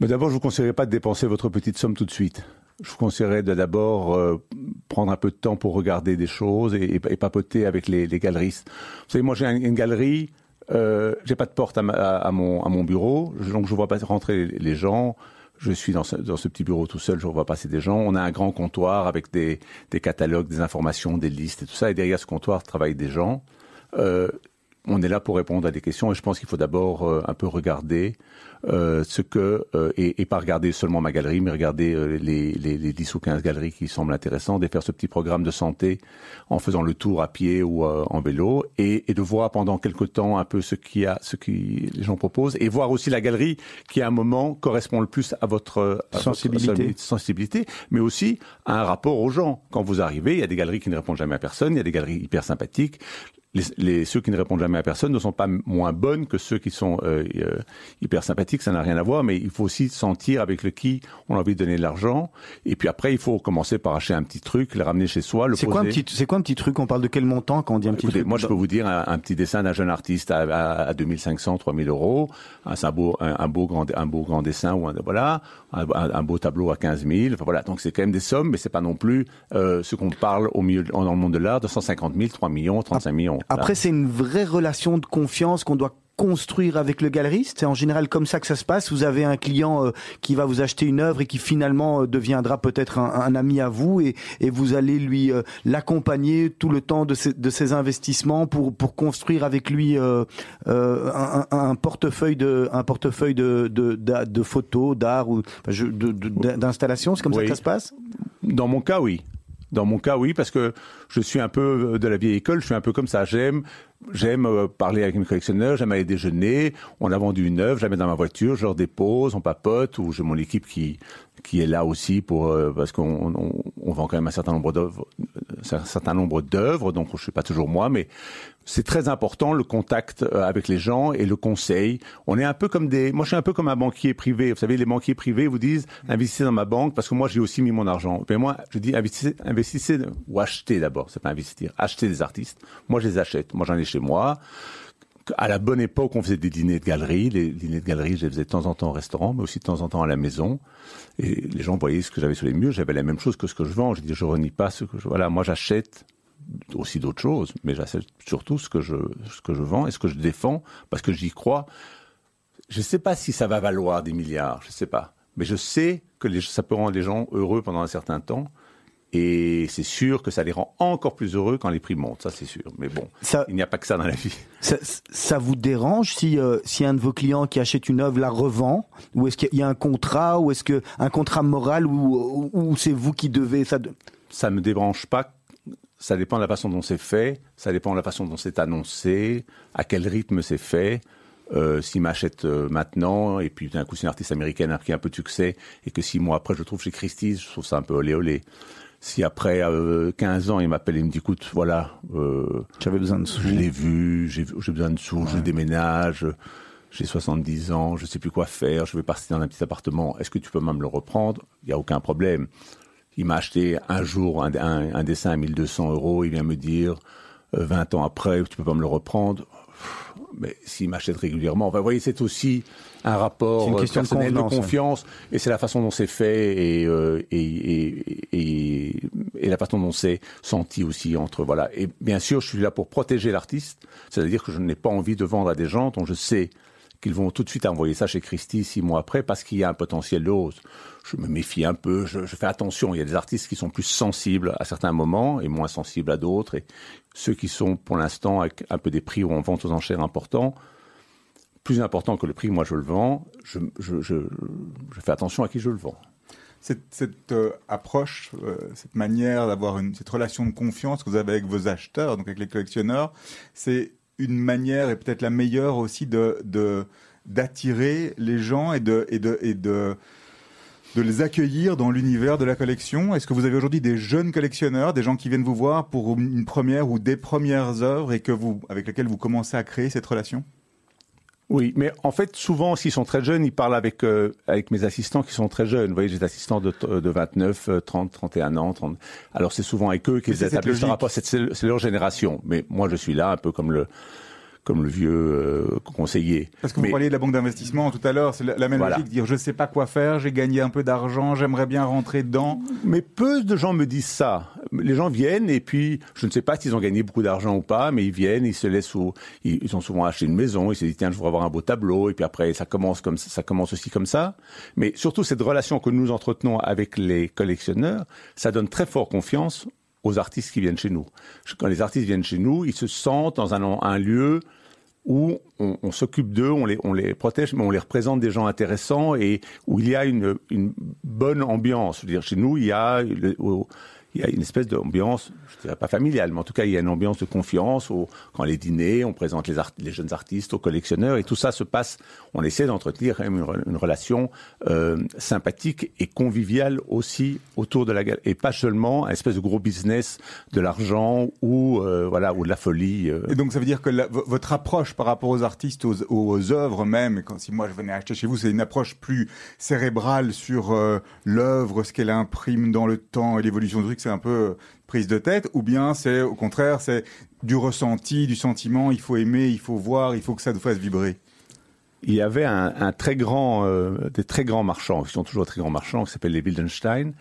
Mais d'abord, je vous conseillerais pas de dépenser votre petite somme tout de suite. Je vous conseillerais de d'abord prendre un peu de temps pour regarder des choses et, papoter avec les, galeristes. Vous savez, moi j'ai un- une galerie, euh, j'ai pas de porte à, ma- à- mon, à mon bureau, donc je vois pas rentrer les gens. Je suis dans ce, dans ce petit bureau tout seul, je vois passer des gens. On a un grand comptoir avec des, des catalogues, des informations, des listes et tout ça. Et derrière ce comptoir travaillent des gens. Euh, on est là pour répondre à des questions et je pense qu'il faut d'abord euh, un peu regarder euh, ce que euh, et, et pas regarder seulement ma galerie, mais regarder euh, les, les, les 10 ou 15 galeries qui semblent intéressantes et faire ce petit programme de santé en faisant le tour à pied ou euh, en vélo et, et de voir pendant quelque temps un peu ce qui a ce qui les gens proposent et voir aussi la galerie qui à un moment correspond le plus à votre, à votre Sensibilité. sensibilité, mais aussi à un rapport aux gens. Quand vous arrivez, il y a des galeries qui ne répondent jamais à personne, il y a des galeries hyper sympathiques. Les, les- ceux qui ne répondent jamais à personne ne sont pas moins bonnes que ceux qui sont euh, euh, hyper sympathiques, ça n'a rien à voir, mais il faut aussi sentir avec le qui on a envie de donner de l'argent. Et puis après, il faut commencer par acheter un petit truc, le ramener chez soi, le C'est quoi, un petit- c'est quoi un petit truc? On parle de quel montant quand on dit un petit Écoutez, truc? moi, je peux vous dire un, un petit dessin d'un jeune artiste à, à, à 2500, 3000 euros, un, beau, un, un beau grand, un beau grand dessin ou un, voilà, un beau tableau à 15 000. Enfin, voilà, donc c'est quand même des sommes, mais c'est pas non plus euh, ce qu'on parle au milieu dans le monde de l'art de 150 000, 3 millions, 35 millions. Après, c'est une vraie relation de confiance qu'on doit construire avec le galeriste. C'est en général comme ça que ça se passe. Vous avez un client euh, qui va vous acheter une œuvre et qui finalement euh, deviendra peut-être un, un ami à vous et, et vous allez lui euh, l'accompagner tout le temps de ses, de ses investissements pour pour construire avec lui un, portefeuille de un portefeuille de de, d'a- de photos, d'art ou d'installations. C'est comme ça que ça se passe? Dans mon cas, oui. Dans mon cas, oui, parce que je suis un peu euh, de la vieille école, je suis un peu comme ça. J'aime, j'aime euh, parler avec mes collectionneurs, j'aime aller déjeuner. On a vendu une œuvre, je mets dans ma voiture, je leur dépose, on papote, ou j'ai mon équipe qui qui est là aussi pour euh, parce qu'on on, on vend quand même un certain nombre d'œuvres, un certain nombre d'œuvres, donc je suis pas toujours moi, mais c'est très important le contact euh, avec les gens et le conseil. On est un peu comme des, moi je suis un peu comme un banquier privé. Vous savez, les banquiers privés vous disent investissez dans ma banque parce que moi j'ai aussi mis mon argent. Mais moi je dis investissez, investissez ou achetez d'abord. C'est pas investir, achetez des artistes. Moi je les achète. Moi j'en ai chez moi. À la bonne époque, on faisait des dîners de galerie. Les dîners de galerie, je les faisais de temps en temps au restaurant, mais aussi de temps en temps à la maison. Et les gens voyaient ce que j'avais sur les murs. J'avais la même chose que ce que je vends. Je dis, je renie pas ce que je, voilà, moi j'achète aussi d'autres choses, mais j'achète surtout ce que je ce que je vends et ce que je défends parce que j'y crois. Je ne sais pas si ça va valoir des milliards, je ne sais pas, mais je sais que les, ça peut rendre les gens heureux pendant un certain temps. Et c'est sûr que ça les rend encore plus heureux quand les prix montent, ça c'est sûr. Mais bon, Ça, il n'y a pas que ça dans la vie. Ça, ça vous dérange si, euh, si un de vos clients qui achète une œuvre la revend? Ou est-ce qu'il y a un contrat Ou est-ce que un contrat moral Ou, c'est vous qui devez ça de- ça me débranche pas. Ça dépend de la façon dont c'est fait, ça dépend de la façon dont c'est annoncé, à quel rythme c'est fait. Euh, S'il m'achète euh, maintenant, et puis d'un coup, c'est une artiste américaine a pris un peu de succès, et que six mois après, je le trouve chez Christie's, je trouve ça un peu olé olé. Si après euh, 15 ans, il m'appelle et me dit, écoute, voilà, euh, J'avais besoin de sous. je l'ai vu, j'ai j'ai besoin de sous, je déménage, j'ai 70 ans, je sais plus quoi faire, je vais partir dans un petit appartement, est-ce que tu peux même le reprendre? Il n'y a aucun problème. Il m'a acheté un jour un, un- un dessin à 1200 euros, il vient me dire, euh, 20 ans après, tu peux pas me le reprendre. Mais s'il m'achète régulièrement, enfin, vous voyez, c'est aussi un rapport C'est une euh, question de personnel de, ouais. confiance, et c'est la façon dont c'est fait et, euh, et, et, et, et la façon dont c'est senti aussi entre voilà. Et bien sûr, je suis là pour protéger l'artiste, c'est-à-dire que je n'ai pas envie de vendre à des gens dont je sais qu'ils vont tout de suite envoyer ça chez Christie six mois après parce qu'il y a un potentiel de hausse. Je me méfie un peu, je, fais attention. Il y a des artistes qui sont plus sensibles à certains moments et moins sensibles à d'autres. Et ceux qui sont pour l'instant avec un peu des prix ou en vente aux enchères importants, plus important que le prix, moi je le vends, je, fais attention à qui je le vends. cette, cette euh, approche, euh, cette manière d'avoir cette relation de confiance que vous avez avec vos acheteurs, donc avec les collectionneurs, c'est une manière et peut-être la meilleure aussi de, de d'attirer les gens et de et de et de de les accueillir dans l'univers de la collection. Est-ce que vous avez aujourd'hui des jeunes collectionneurs, des gens qui viennent vous voir pour une première ou des premières œuvres et que vous avec lesquelles vous commencez à créer cette relation? Oui, mais en fait, souvent, s'ils sont très jeunes, ils parlent avec euh, avec mes assistants qui sont très jeunes. Vous voyez, j'ai des assistants de, de 29, euh, 30, 31 ans. 30... Alors, c'est souvent avec eux qu'ils établissent leur rapport. C'est leur génération. Mais moi, je suis là un peu comme le comme le vieux euh, conseiller. Parce que vous Mais- parliez de la banque d'investissement tout à l'heure, c'est la, la même Voilà. logique, dire je sais pas quoi faire, j'ai gagné un peu d'argent, j'aimerais bien rentrer dedans. Mais peu de gens me disent ça. Les gens viennent et puis je ne sais pas s'ils ont gagné beaucoup d'argent ou pas, mais ils viennent, ils se laissent au, ils, ont souvent acheté une maison, ils se disent tiens je voudrais avoir un beau tableau et puis après ça commence comme ça, commence aussi comme ça. Mais surtout cette relation que nous entretenons avec les collectionneurs, ça donne très fort confiance aux artistes qui viennent chez nous. Quand les artistes viennent chez nous, ils se sentent dans un, lieu où on, s'occupe d'eux, on les, on les protège, mais on les représente des gens intéressants et où il y a une, bonne ambiance. Je veux dire, chez nous, il y a, il y a une espèce d'ambiance, je dirais pas familiale, mais en tout cas, il y a une ambiance de confiance. Quand les dîners, on présente les, jeunes artistes aux collectionneurs et tout ça se passe. On essaie d'entretenir une, re- une relation euh, sympathique et conviviale aussi autour de la galerie et pas seulement un espèce de gros business de l'argent ou euh, voilà ou de la folie. euh. Et donc ça veut dire que votre approche par rapport aux artistes, aux, œuvres même, si moi je venais acheter chez vous, c'est une approche plus cérébrale sur l'œuvre, ce qu'elle imprime dans le temps et l'évolution du truc, un peu euh, prise de tête, ou bien c'est au contraire c'est du ressenti, du sentiment, il faut aimer, il faut voir, il faut que ça nous fasse vibrer. il y avait un, très grand, euh, des très grands marchands, qui sont toujours très grands marchands, qui s'appellent les Wildenstein,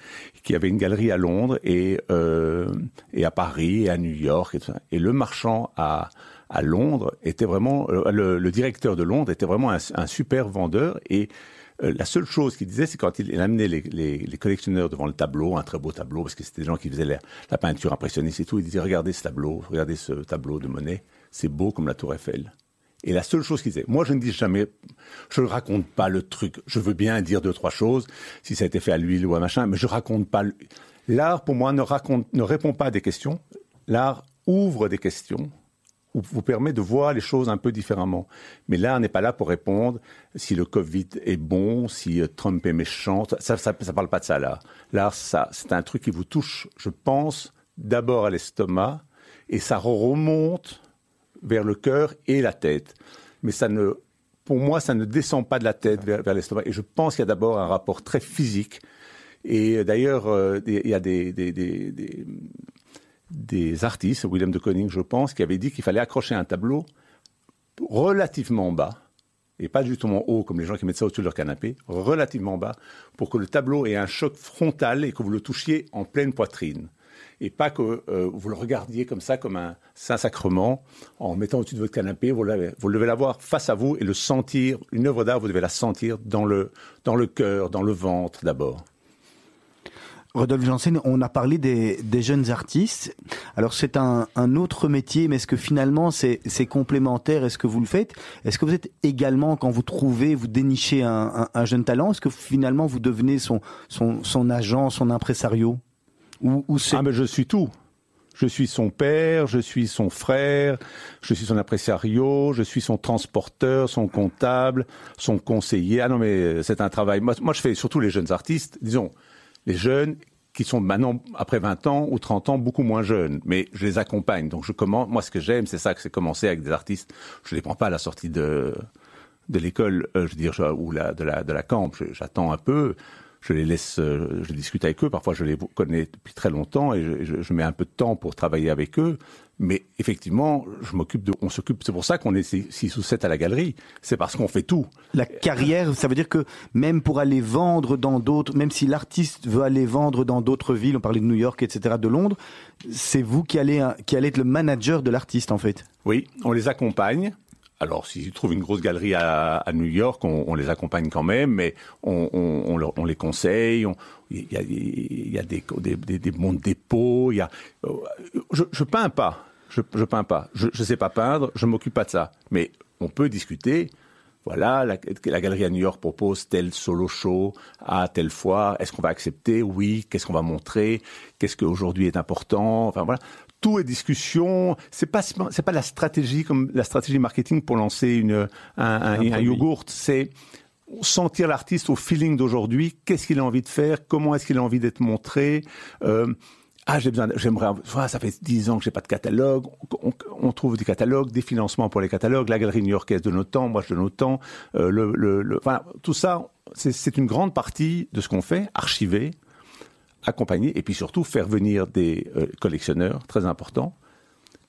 qui avaient une galerie à Londres et, euh, et à Paris et à New York. Et, le marchand à, à Londres était vraiment, le, le directeur de Londres était vraiment un, un super vendeur et euh, la seule chose qu'il disait, c'est quand il, amenait les, collectionneurs devant le tableau, un très beau tableau, parce que c'était des gens qui faisaient la, peinture impressionniste et tout, il disait, regardez ce tableau, regardez ce tableau de Monet, c'est beau comme la tour Eiffel. Et la seule chose qu'il disait, moi je ne dis jamais, je ne raconte pas le truc. Je veux bien dire deux trois choses, si ça a été fait à l'huile ou à machin, mais je raconte pas. L'art pour moi ne répond pas à des questions. L'art ouvre des questions, vous permet de voir les choses un peu différemment. Mais l'art n'est pas là pour répondre si le Covid est bon, si euh, Trump est méchant. Ça, ça, parle pas de ça là. L'art, ça, c'est un truc qui vous touche, je pense, d'abord à l'estomac, et ça remonte vers le cœur et la tête. Mais ça ne, pour moi, ça ne descend pas de la tête vers, l'estomac. Et je pense qu'il y a d'abord un rapport très physique. Et d'ailleurs, euh, il y a des, des artistes, William de Koning, je pense, qui avait dit qu'il fallait accrocher un tableau relativement bas, et pas justement haut comme les gens qui mettent ça au-dessus de leur canapé, relativement bas, pour que le tableau ait un choc frontal et que vous le touchiez en pleine poitrine. Et pas que euh, vous le regardiez comme ça, comme un saint-sacrement, en mettant au-dessus de votre canapé. Vous, vous devez l'avoir face à vous et le sentir. Une œuvre d'art, vous devez la sentir dans le, dans le cœur, dans le ventre d'abord. Rodolphe Janssen, on a parlé des, jeunes artistes. Alors c'est un, autre métier, mais est-ce que finalement c'est complémentaire Est-ce que vous le faites? Est-ce que vous êtes également, quand vous trouvez, vous dénichez un, un- un jeune talent, est-ce que finalement vous devenez son, agent, son impresario? Ou, ou c'est Ah, mais je suis tout. Je suis son père, je suis son frère, je suis son impresario, je suis son transporteur, son comptable, son conseiller. Ah non, mais c'est un travail. Moi, moi, je fais surtout les jeunes artistes, disons, les jeunes qui sont maintenant, après 20 ans ou 30 ans, beaucoup moins jeunes. Mais je les accompagne. Donc, je commence, moi, ce que j'aime, c'est ça, que c'est commencer avec des artistes. Je les prends pas à la sortie de, de l'école, euh, je veux dire, ou de la, de la camp. J'attends un peu. Je les laisse, euh, je discute avec eux. Parfois, je les connais depuis très longtemps et je- je mets un peu de temps pour travailler avec eux. Mais effectivement, je m'occupe de, on s'occupe. C'est pour ça qu'on est six six ou sept à la galerie. C'est parce qu'on fait tout. la carrière Ça veut dire que même pour aller vendre dans d'autres, même si l'artiste veut aller vendre dans d'autres villes, on parlait de New York, etc., de Londres, c'est vous qui allez, qui allez être le manager de l'artiste en fait. Oui, on les accompagne. Alors, s'ils trouvent une grosse galerie à, New York, on, les accompagne quand même, mais on, les conseille. on- Il y a, des, des, bons dépôts. Il y a, euh, je, je peins pas. Je, peins pas. Je, je sais pas peindre. Je m'occupe pas de ça. Mais on peut discuter voilà, la, la, galerie à New York propose tel solo show à telle fois. Est-ce qu'on va accepter? Oui. Qu'est-ce qu'on va montrer? Qu'est-ce qu'aujourd'hui est important? Enfin voilà, tout est discussion. C'est pas c'est pas la stratégie comme la stratégie marketing pour lancer une un, un, un yogourt. C'est sentir l'artiste au feeling d'aujourd'hui. Qu'est-ce qu'il a envie de faire? Comment est-ce qu'il a envie d'être montré? Euh, ah, j'ai besoin, j'aimerais, ça fait dix ans que j'ai pas de catalogue. On, on, trouve des catalogues, des financements pour les catalogues. La galerie new-yorkaise de notre temps, moi je. Euh, le, le, le, enfin, tout ça, c'est une grande partie de ce qu'on fait, archiver, accompagner, et puis surtout faire venir des euh, collectionneurs, très importants,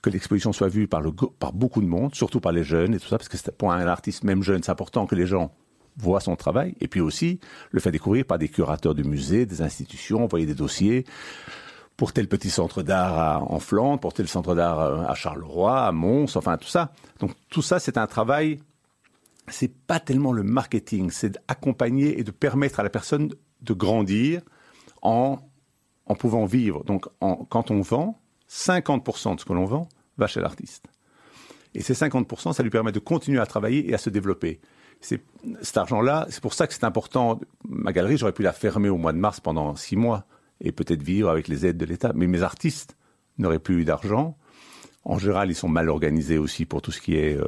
que l'exposition soit vue par, le, par beaucoup de monde, surtout par les jeunes et tout ça, parce que pour un artiste même jeune, c'est important que les gens voient son travail, et puis aussi le faire découvrir par des curateurs de musées, des institutions, envoyer des dossiers pour tel petit centre d'art en Flandre, pour tel centre d'art euh, à Charleroi, à Mons, enfin tout ça. Donc tout ça, c'est un travail. C'est pas tellement le marketing, c'est d'accompagner et de permettre à la personne de grandir en pouvant vivre. Donc en, quand on vend, 50% de ce que l'on vend va chez l'artiste. Et ces 50%, ça lui permet de continuer à travailler et à se développer. C'est cet argent-là, c'est pour ça que c'est important. Ma galerie, j'aurais pu la fermer au mois de mars pendant six mois et peut-être vivre avec les aides de l'État. Mais mes artistes n'auraient plus eu d'argent. En général, ils sont mal organisés aussi pour tout ce qui est. Euh,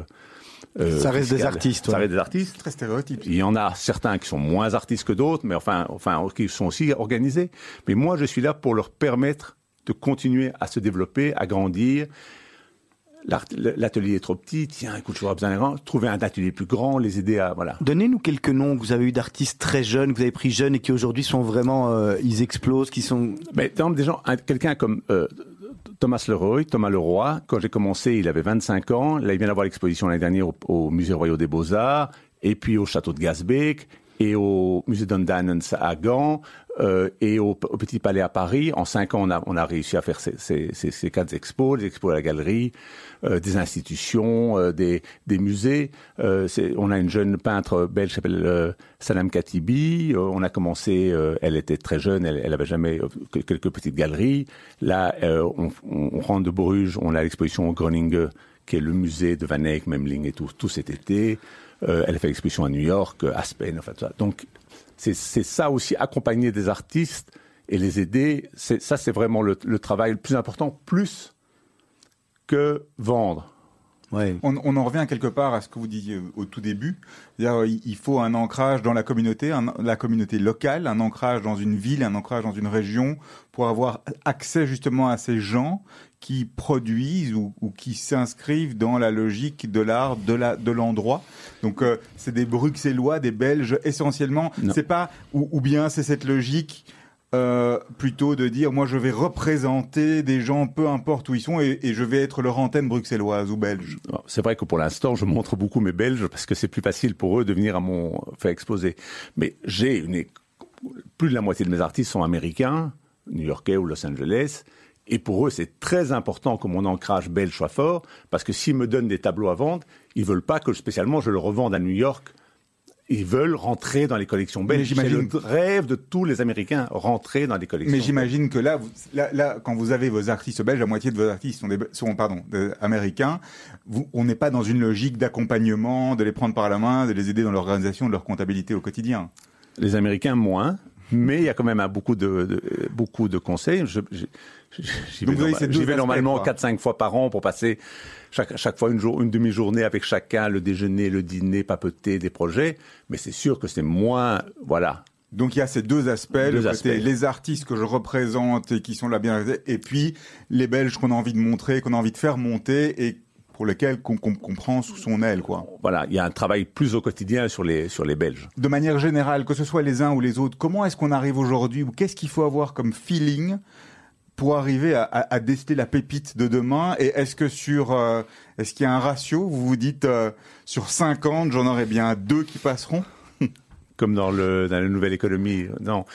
euh, ça reste des artistes. Ça reste des artistes. Très stéréotype. Il y en a certains qui sont moins artistes que d'autres, mais enfin, enfin, qui sont aussi organisés. Mais moi, je suis là pour leur permettre de continuer à se développer, à grandir. L'atelier est trop petit, tiens, écoute, j'aurais besoin d'un trouver un atelier plus grand, les aider à, voilà. Donnez-nous quelques noms que vous avez eu d'artistes très jeunes, que vous avez pris jeunes et qui aujourd'hui sont vraiment, euh, ils explosent, qui sont... Mais, par exemple, des gens, quelqu'un comme, euh, Thomas Leroy, Thomas Leroy, quand j'ai commencé, il avait 25 ans. Là, il vient d'avoir l'exposition l'année dernière au, Musée Royal des Beaux-Arts, et puis au Château de Gasbeek, et au Musée d'Undanens à Gand, euh, et au, au, Petit Palais à Paris. En cinq ans, on a, on a réussi à faire ces, ces, ces, ces quatre expos, des expos à la galerie, euh, des institutions, euh, des, des musées. Euh, on a une jeune peintre belge qui s'appelle euh, Salam Katibi. Euh, on a commencé, elle était très jeune, elle, elle avait jamais quelques petites galeries. Là, on, on, rentre de Bruges, on a l'exposition au Groningen, qui est le musée de Van Eyck, Memling et tout, tout cet été. Elle a fait l'exposition à New York, Aspen, enfin tout ça. Donc c'est ça aussi, accompagner des artistes et les aider. Ça, c'est vraiment le, le, travail le plus important, plus que vendre. Ouais. On, on, en revient quelque part à ce que vous disiez au tout début. Il faut un ancrage dans la communauté, un, la communauté locale, un ancrage dans une ville, un ancrage dans une région, pour avoir accès justement à ces gens qui produisent ou, ou qui s'inscrivent dans la logique de l'art de l'endroit. Donc euh, c'est des Bruxellois, des Belges essentiellement. C'est pas ou, ou bien c'est cette logique euh, plutôt de dire moi je vais représenter des gens peu importe où ils sont et, et je vais être leur antenne bruxelloise ou belge. C'est vrai que pour l'instant je montre beaucoup mes Belges parce que c'est plus facile pour eux de venir à mon fait exposer. Mais j'ai une plus de la moitié de mes artistes sont américains, new-yorkais ou Los Angeles. Et pour eux, c'est très important que mon ancrage belge soit fort, parce que s'ils me donnent des tableaux à vendre, ils veulent pas que spécialement je le revende à New York ils veulent rentrer dans les collections belges. C'est le rêve de tous les Américains, rentrer dans les collections. Mais j'imagine que là, vous, là, là, quand vous avez vos artistes belges, la moitié de vos artistes sont, des, sont pardon, des américains. Vous, on n'est pas dans une logique d'accompagnement, de les prendre par la main, de les aider dans l'organisation de leur comptabilité au quotidien. Les Américains moins, mais il y a quand même beaucoup de, de beaucoup de conseils. Je, je, J'y vais, normal, vais normalement 4-5 fois par an pour passer chaque, chaque fois une, jour, une demi-journée avec chacun, le déjeuner, le dîner, papeter des projets. Mais c'est sûr que c'est moins, voilà. Donc il y a ces deux aspects, deux le aspects. côté les artistes que je représente et qui sont là bien, et puis les Belges qu'on a envie de montrer, qu'on a envie de faire monter et pour lesquels qu'on qu comprend sous son aile, quoi. Voilà, il y a un travail plus au quotidien sur les sur les Belges. De manière générale, que ce soit les uns ou les autres, comment est-ce qu'on arrive aujourd'hui ou qu'est-ce qu'il faut avoir comme feeling pour arriver à, à, à, déceler la pépite de demain Et est-ce que sur, euh, est-ce qu'il y a un ratio Vous vous dites euh, sur 50, j'en aurai bien deux qui passeront? Comme dans, le, dans la nouvelle économie. Non.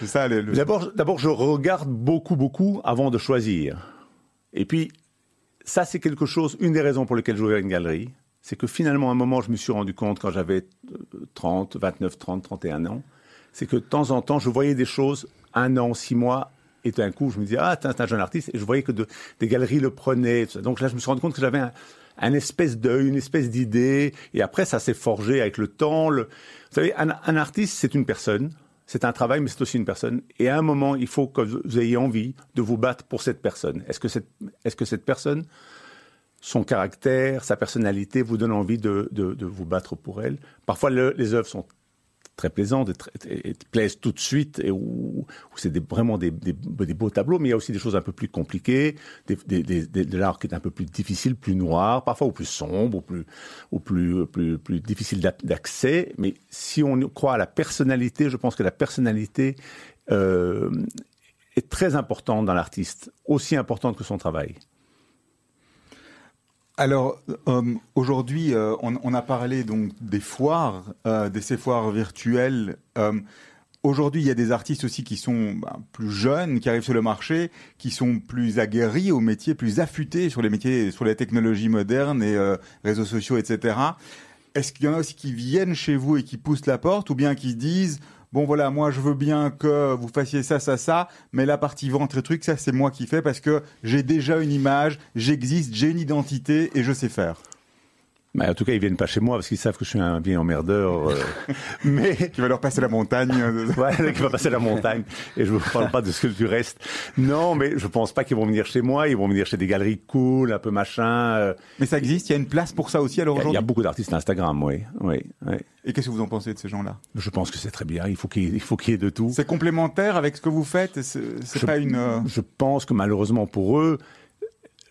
C'est ça. Le... D'abord, d'abord, je regarde beaucoup, beaucoup avant de choisir. Et puis, ça, c'est quelque chose, une des raisons pour lesquelles j'ouvre une galerie, c'est que finalement, à un moment, je me suis rendu compte quand j'avais 30, 29, 30, 31 ans, c'est que de temps en temps, je voyais des choses un an, six mois et d'un coup, je me disais, ah, c'est un jeune artiste, et je voyais que de- des galeries le prenaient. Donc là, je me suis rendu compte que j'avais un, espèce d'œil, une espèce d'idée, et après, ça s'est forgé avec le temps. Vous savez, un, artiste, c'est une personne. C'est un travail, mais c'est aussi une personne. Et à un moment, il faut que vous ayez envie de vous battre pour cette personne. Est-ce que cette, est-ce que cette personne, son caractère, sa personnalité vous donne envie de, de, vous battre pour elle? Parfois, le- les œuvres sont très plaisantes et, très- et- et plaisent tout de suite, et où, c'est des- vraiment des, beaux tableaux, mais il y a aussi des choses un peu plus compliquées, de l'art qui est un peu plus difficile, plus noir, parfois ou plus sombre, ou plus, difficile d'ac- d'accès. Mais si on croit à la personnalité, je pense que la personnalité euh, est très importante dans l'artiste, aussi importante que son travail. Alors euh, aujourd'hui, euh, on, on a parlé donc des foires, euh, de ces foires virtuelles. Euh, aujourd'hui, il y a des artistes aussi qui sont ben, plus jeunes, qui arrivent sur le marché, qui sont plus aguerris au métier, plus affûtés sur les métiers, sur les technologies modernes et euh, réseaux sociaux, etc. Est-ce qu'il y en a aussi qui viennent chez vous et qui poussent la porte, ou bien qui se disent Bon voilà, moi je veux bien que vous fassiez ça, ça, ça, mais la partie ventre et trucs, ça c'est moi qui fais parce que j'ai déjà une image, j'existe, j'ai une identité et je sais faire. Mais en tout cas, ils viennent pas chez moi parce qu'ils savent que je suis un vieil emmerdeur. euh, mais Tu vas leur passer la montagne. Ouais, qui va passer la montagne. Et je vous parle pas de ce que du reste. Non, mais je pense pas qu'ils vont venir chez moi. Ils vont venir chez des galeries cool, un peu machin. euh. Mais ça existe, il y a une place pour ça aussi alors Il y a- il y, aujourd'hui. a beaucoup d'artistes Instagram, oui, oui, oui. Et qu'est-ce que vous en pensez de ces gens-là? Je pense que c'est très bien. Il faut qu'il y ait- il faut qu'il y ait de tout. C'est complémentaire avec ce que vous faites? C'est pas une. euh, Je pense que malheureusement pour eux,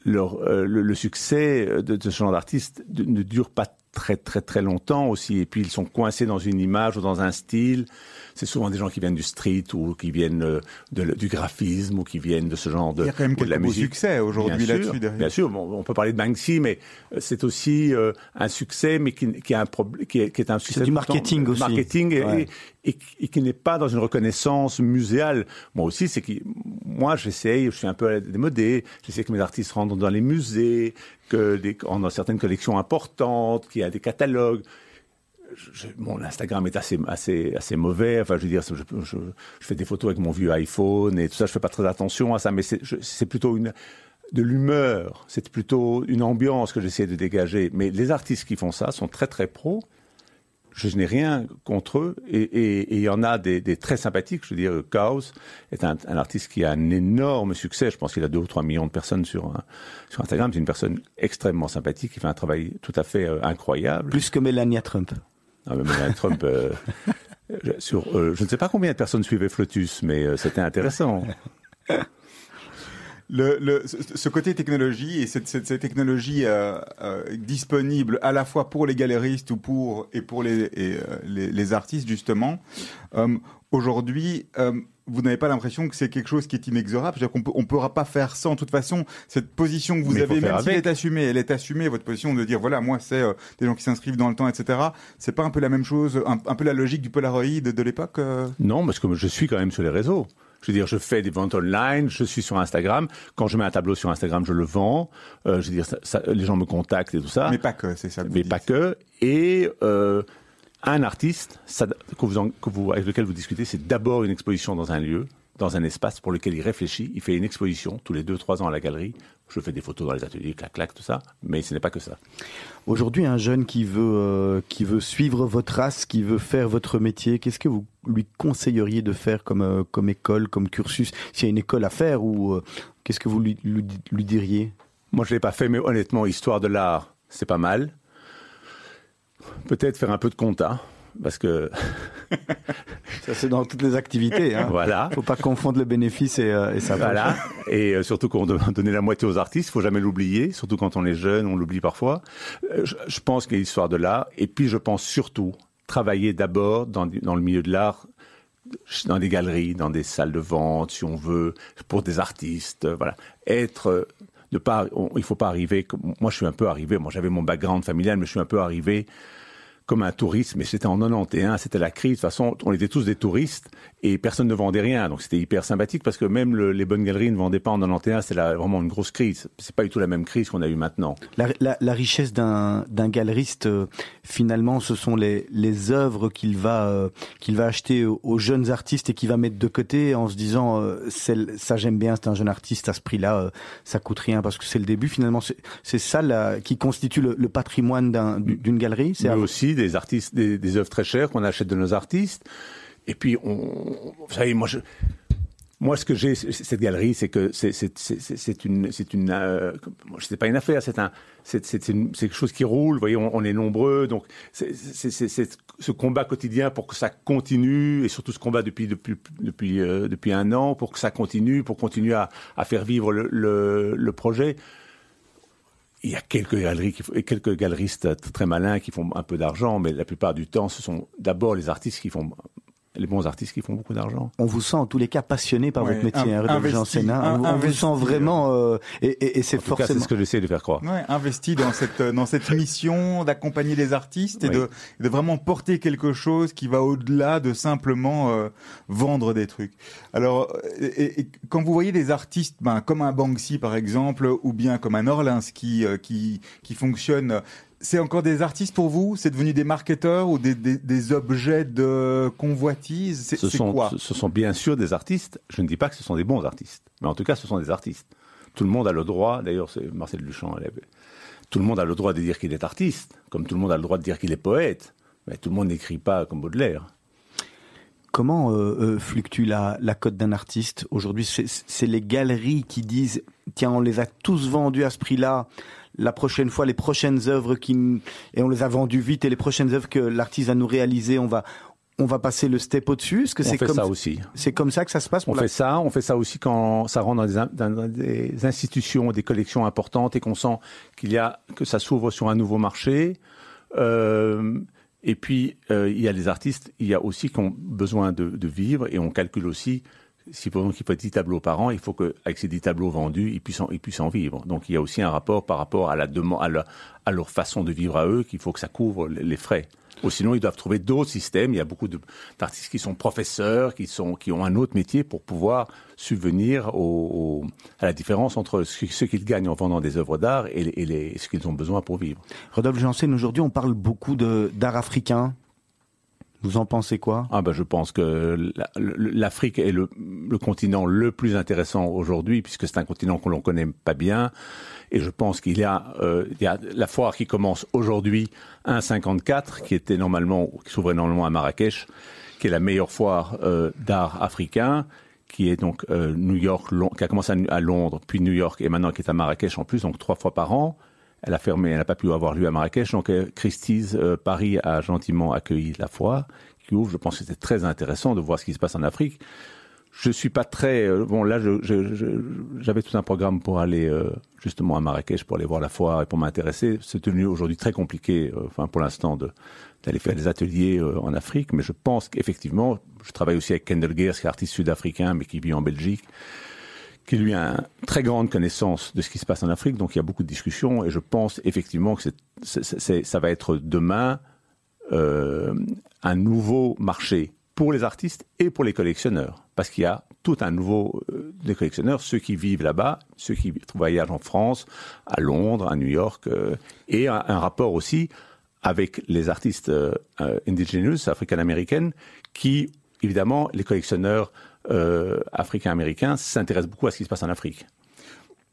leur, euh, le, le succès de, de ce genre d'artiste ne dure pas très très très longtemps aussi. Et puis ils sont coincés dans une image ou dans un style. C'est souvent des gens qui viennent du street ou qui viennent euh, de- du graphisme ou qui viennent de ce genre de. Il y a quand même la quelques musique. succès aujourd'hui Bien sûr, là-dessus derrière. Bien sûr, bon, on peut parler de Banksy, mais euh, c'est aussi euh, un succès, mais qui, qui, a un problème, qui, est, qui est un succès du le temps- marketing aussi. Marketing et, Ouais. et, et- et qui n'est pas dans une reconnaissance muséale. Moi aussi, c'est que moi, j'essaye, je suis un peu démodé, j'essaie que mes artistes rentrent dans les musées, que des, a certaines collections importantes, qu'il y a des catalogues. Je- mon Instagram est assez, mauvais. Enfin, je veux dire, je, fais des photos avec mon vieux iPhone et tout ça. Je fais pas très attention à ça, mais c'est plutôt de l'humeur. C'est plutôt une ambiance que j'essaie de dégager. Mais les artistes qui font ça sont très très pros. Je, n'ai rien contre eux et il y en a des, très sympathiques. Je veux dire, Chaos est un, artiste qui a un énorme succès. Je pense qu'il a 2 ou 3 millions de personnes sur Instagram. C'est une personne extrêmement sympathique qui fait un travail tout à fait euh, incroyable. Plus que Melania Trump. Ah, mais Melania Trump, euh, sur, euh, je ne sais pas combien de personnes suivaient Flotus, mais euh, c'était intéressant. Ce, côté technologie et cette, cette, cette technologie disponible à la fois pour les galéristes ou pour et pour les, les, artistes justement. Aujourd'hui, vous n'avez pas l'impression que c'est quelque chose qui est inexorable, c'est-à-dire qu'on peut, on pourra pas faire sans. De toute façon, cette position que vous Mais avez, même si elle est assumée, elle est assumée. Votre position de dire voilà, moi c'est euh, des gens qui s'inscrivent dans le temps, etc. C'est pas un peu la même chose, un, un peu la logique du Polaroid de l'époque. euh? Non, parce que je suis quand même sur les réseaux. Je veux dire, je fais des ventes online, je suis sur Instagram. Quand je mets un tableau sur Instagram, je le vends. Euh, je veux dire, ça- ça- les gens me contactent et tout ça. Mais pas que, c'est ça. que vous mais dites. pas que. Et euh, un artiste ça, que vous en- que vous, avec lequel vous discutez, c'est d'abord une exposition dans un lieu, dans un espace pour lequel il réfléchit. Il fait une exposition tous les deux, trois ans à la galerie. Je fais des photos dans les ateliers, clac, clac, tout ça. Mais ce n'est pas que ça. Aujourd'hui, un jeune qui veut, euh, qui veut suivre votre race, qui veut faire votre métier, qu'est-ce que vous lui conseilleriez de faire comme, euh, comme école, comme cursus? S'il y a une école à faire, ou euh, qu'est-ce que vous lui, lui, lui diriez? Moi, je l'ai pas fait, mais honnêtement, histoire de l'art, c'est pas mal. Peut-être faire un peu de compta, parce que Ça, c'est dans toutes les activités. Hein. voilà. Faut pas confondre le bénéfice et, euh, et sa Voilà. Et euh, surtout qu'on doit donner la moitié aux artistes, faut jamais l'oublier. Surtout quand on est jeune, on l'oublie parfois. Euh, je, je pense qu'il y a l'histoire de l'art. Et puis je pense surtout travailler d'abord dans, dans le milieu de l'art, dans des galeries, dans des salles de vente, si on veut, pour des artistes. euh, Voilà. Être ne pas, on- il faut pas arriver. Moi, je suis un peu arrivé. Moi, j'avais mon background familial, mais je suis un peu arrivé comme un touriste, mais c'était en 91, c'était la crise. De toute façon, on était tous des touristes et personne ne vendait rien. Donc c'était hyper sympathique parce que même le- les bonnes galeries ne vendaient pas en 91. C'était la- vraiment une grosse crise. C'est pas du tout la même crise qu'on a eu maintenant. La, la- la richesse d'un galeriste, euh, finalement, ce sont les, les œuvres qu'il va euh, qu'il va acheter aux, jeunes artistes et qu'il va mettre de côté en se disant euh, ça j'aime bien, c'est un jeune artiste à ce prix-là, ça coûte rien parce que c'est le début. Finalement, c'est c'est ça là, qui constitue le, le patrimoine d'un- d'une galerie. C'est mais à- des artistes, des, œuvres très chères qu'on achète de nos artistes. Et puis, on, vous savez, moi, je, moi, ce que j'ai, cette galerie, c'est que c'est, une, c'est une, euh, c'est pas une affaire, c'est un, c'est, quelque chose qui roule. Vous voyez, on, est nombreux, donc c'est, ce combat quotidien pour que ça continue, et surtout ce combat depuis depuis depuis euh, depuis un an pour que ça continue, pour continuer à, à faire vivre le, le projet il y a quelques galeristes très malins qui font un peu d'argent, mais la plupart du temps, ce sont d'abord les artistes qui font les bons artistes qui font beaucoup d'argent. On vous sent en tous les cas passionné par Ouais, votre métier, in- hein, investi, Janssen, hein. in- On, on vous sent vraiment, euh, et, et- et c'est cas, c'est forcément. ce que j'essaie de faire croire. Ouais, investi dans cette dans cette mission d'accompagner les artistes et Oui. de, de vraiment porter quelque chose qui va au-delà de simplement euh, vendre des trucs. Alors, euh, et, et quand vous voyez des artistes, ben, comme un Banksy par exemple, ou bien comme un Orlinski euh, qui qui fonctionne. C'est encore des artistes pour vous? C'est devenu des marketeurs ou des, des, des objets de convoitise? C'est Ce sont, quoi? ce, ce sont bien sûr des artistes. Je ne dis pas que ce sont des bons artistes, mais en tout cas, ce sont des artistes. Tout le monde a le droit. D'ailleurs, c'est Marcel Duchamp. elle avait- Tout le monde a le droit de dire qu'il est artiste, comme tout le monde a le droit de dire qu'il est poète. Mais tout le monde n'écrit pas comme Baudelaire. Comment euh, euh, fluctue la, la cote d'un artiste aujourd'hui? C'est c'est les galeries qui disent tiens on les a tous vendus à ce prix-là. La prochaine fois, les prochaines œuvres qui et on les a vendues vite et les prochaines œuvres que l'artiste va nous réaliser, on va on va passer le step au-dessus. Que On c'est comme ça aussi. c'est comme ça que ça se passe On pour la- fait ça, on fait ça aussi quand ça rentre dans des, in- dans des institutions, des collections importantes et qu'on sent qu'il y a que ça s'ouvre sur un nouveau marché. Euh, et puis euh, il y a les artistes, il y a aussi qui ont besoin de, de vivre et on calcule aussi si par exemple il faut 10 tableaux par an, il faut qu'avec ces 10 tableaux vendus, ils puissent, en, puissent en vivre. Donc il y a aussi un rapport par rapport à la demande, à, leur- façon de vivre à eux, qu'il faut que ça couvre les frais. Ou sinon, ils doivent trouver d'autres systèmes. Il y a beaucoup d'artistes qui sont professeurs, qui, sont, qui ont un autre métier pour pouvoir subvenir au, à la différence entre ce, qu'ils gagnent en vendant des œuvres d'art et, et ce qu'ils ont besoin pour vivre. Rodolphe Janssen, aujourd'hui on parle beaucoup d'art africain. Vous en pensez quoi? Ah ben, je pense que l'Afrique est le, continent le plus intéressant aujourd'hui, puisque c'est un continent que l'on connaît pas bien. Et je pense qu'il y a, euh, y a la foire qui commence aujourd'hui, 1,54, qui était normalement, qui s'ouvrait normalement à Marrakech, qui est la meilleure foire euh, d'art africain, qui est donc euh, New York, qui a commencé à Londres, puis New York, et maintenant qui est à Marrakech en plus, donc trois fois par an. Elle a fermé, elle n'a pas pu avoir lieu à Marrakech. Donc euh, Christie's euh, Paris a gentiment accueilli la foire qui ouvre. Je pense que c'était très intéressant de voir ce qui se passe en Afrique. Je suis pas très euh, bon là. J'avais tout un programme pour aller euh, justement à Marrakech pour aller voir la foire et pour m'intéresser. C'est devenu aujourd'hui très compliqué, enfin pour l'instant, d'aller faire des ateliers en Afrique. Mais je pense qu'effectivement, je travaille aussi avec Kendall Gears, qui est artiste sud-africain mais qui vit en Belgique qui lui a une très grande connaissance de ce qui se passe en Afrique, donc il y a beaucoup de discussions, et je pense effectivement que ça va être demain euh, un nouveau marché pour les artistes et pour les collectionneurs, parce qu'il y a tout un nouveau euh, des collectionneurs, ceux qui vivent là-bas, ceux qui voyagent en France, à Londres, à New York, euh, et un, rapport aussi avec les artistes euh, indigenous, africaines-américaines, qui, évidemment, les collectionneurs euh, africains-américains s'intéressent beaucoup à ce qui se passe en Afrique.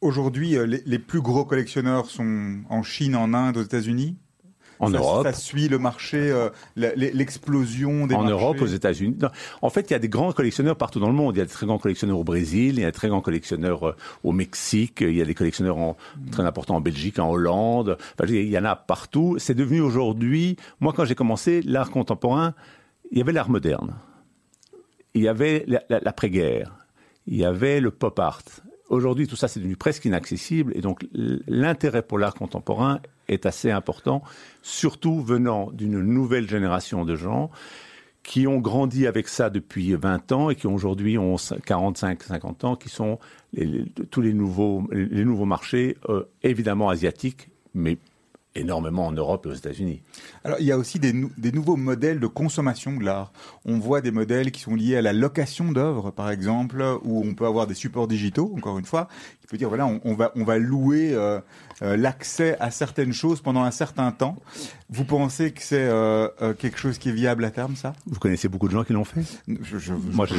Aujourd'hui, euh, les, les plus gros collectionneurs sont en Chine, en Inde, aux États-Unis? En ça, Europe, ça suit le marché, euh, l'explosion des en marchés? Europe, aux États-Unis. En fait, il y a des grands collectionneurs partout dans le monde. Il y a des très grands collectionneurs au Brésil, il y a des très grands collectionneurs euh, au Mexique, il y a des collectionneurs en, très importants en Belgique, en Hollande. Enfin, il y en a partout. C'est devenu aujourd'hui, moi quand j'ai commencé, l'art contemporain, il y avait l'art moderne. Il y avait la- la- l'après-guerre. Il y avait le pop art. Aujourd'hui, tout ça, c'est devenu presque inaccessible. Et donc, l'intérêt pour l'art contemporain est assez important, surtout venant d'une nouvelle génération de gens qui ont grandi avec ça depuis 20 ans et qui aujourd'hui ont 45, 50 ans, qui sont tous les nouveaux, les nouveaux marchés, euh, évidemment asiatiques, mais énormément en Europe et aux États-Unis. Alors, il y a aussi des, nou- des nouveaux modèles de consommation de l'art. On voit des modèles qui sont liés à la location d'œuvres, par exemple, où on peut avoir des supports digitaux, encore une fois, qui peut dire, voilà, on, on va, on va louer euh, euh, l'accès à certaines choses pendant un certain temps. Vous pensez que c'est euh, euh, quelque chose qui est viable à terme, ça? Vous connaissez beaucoup de gens qui l'ont fait? Je, je, Moi, je-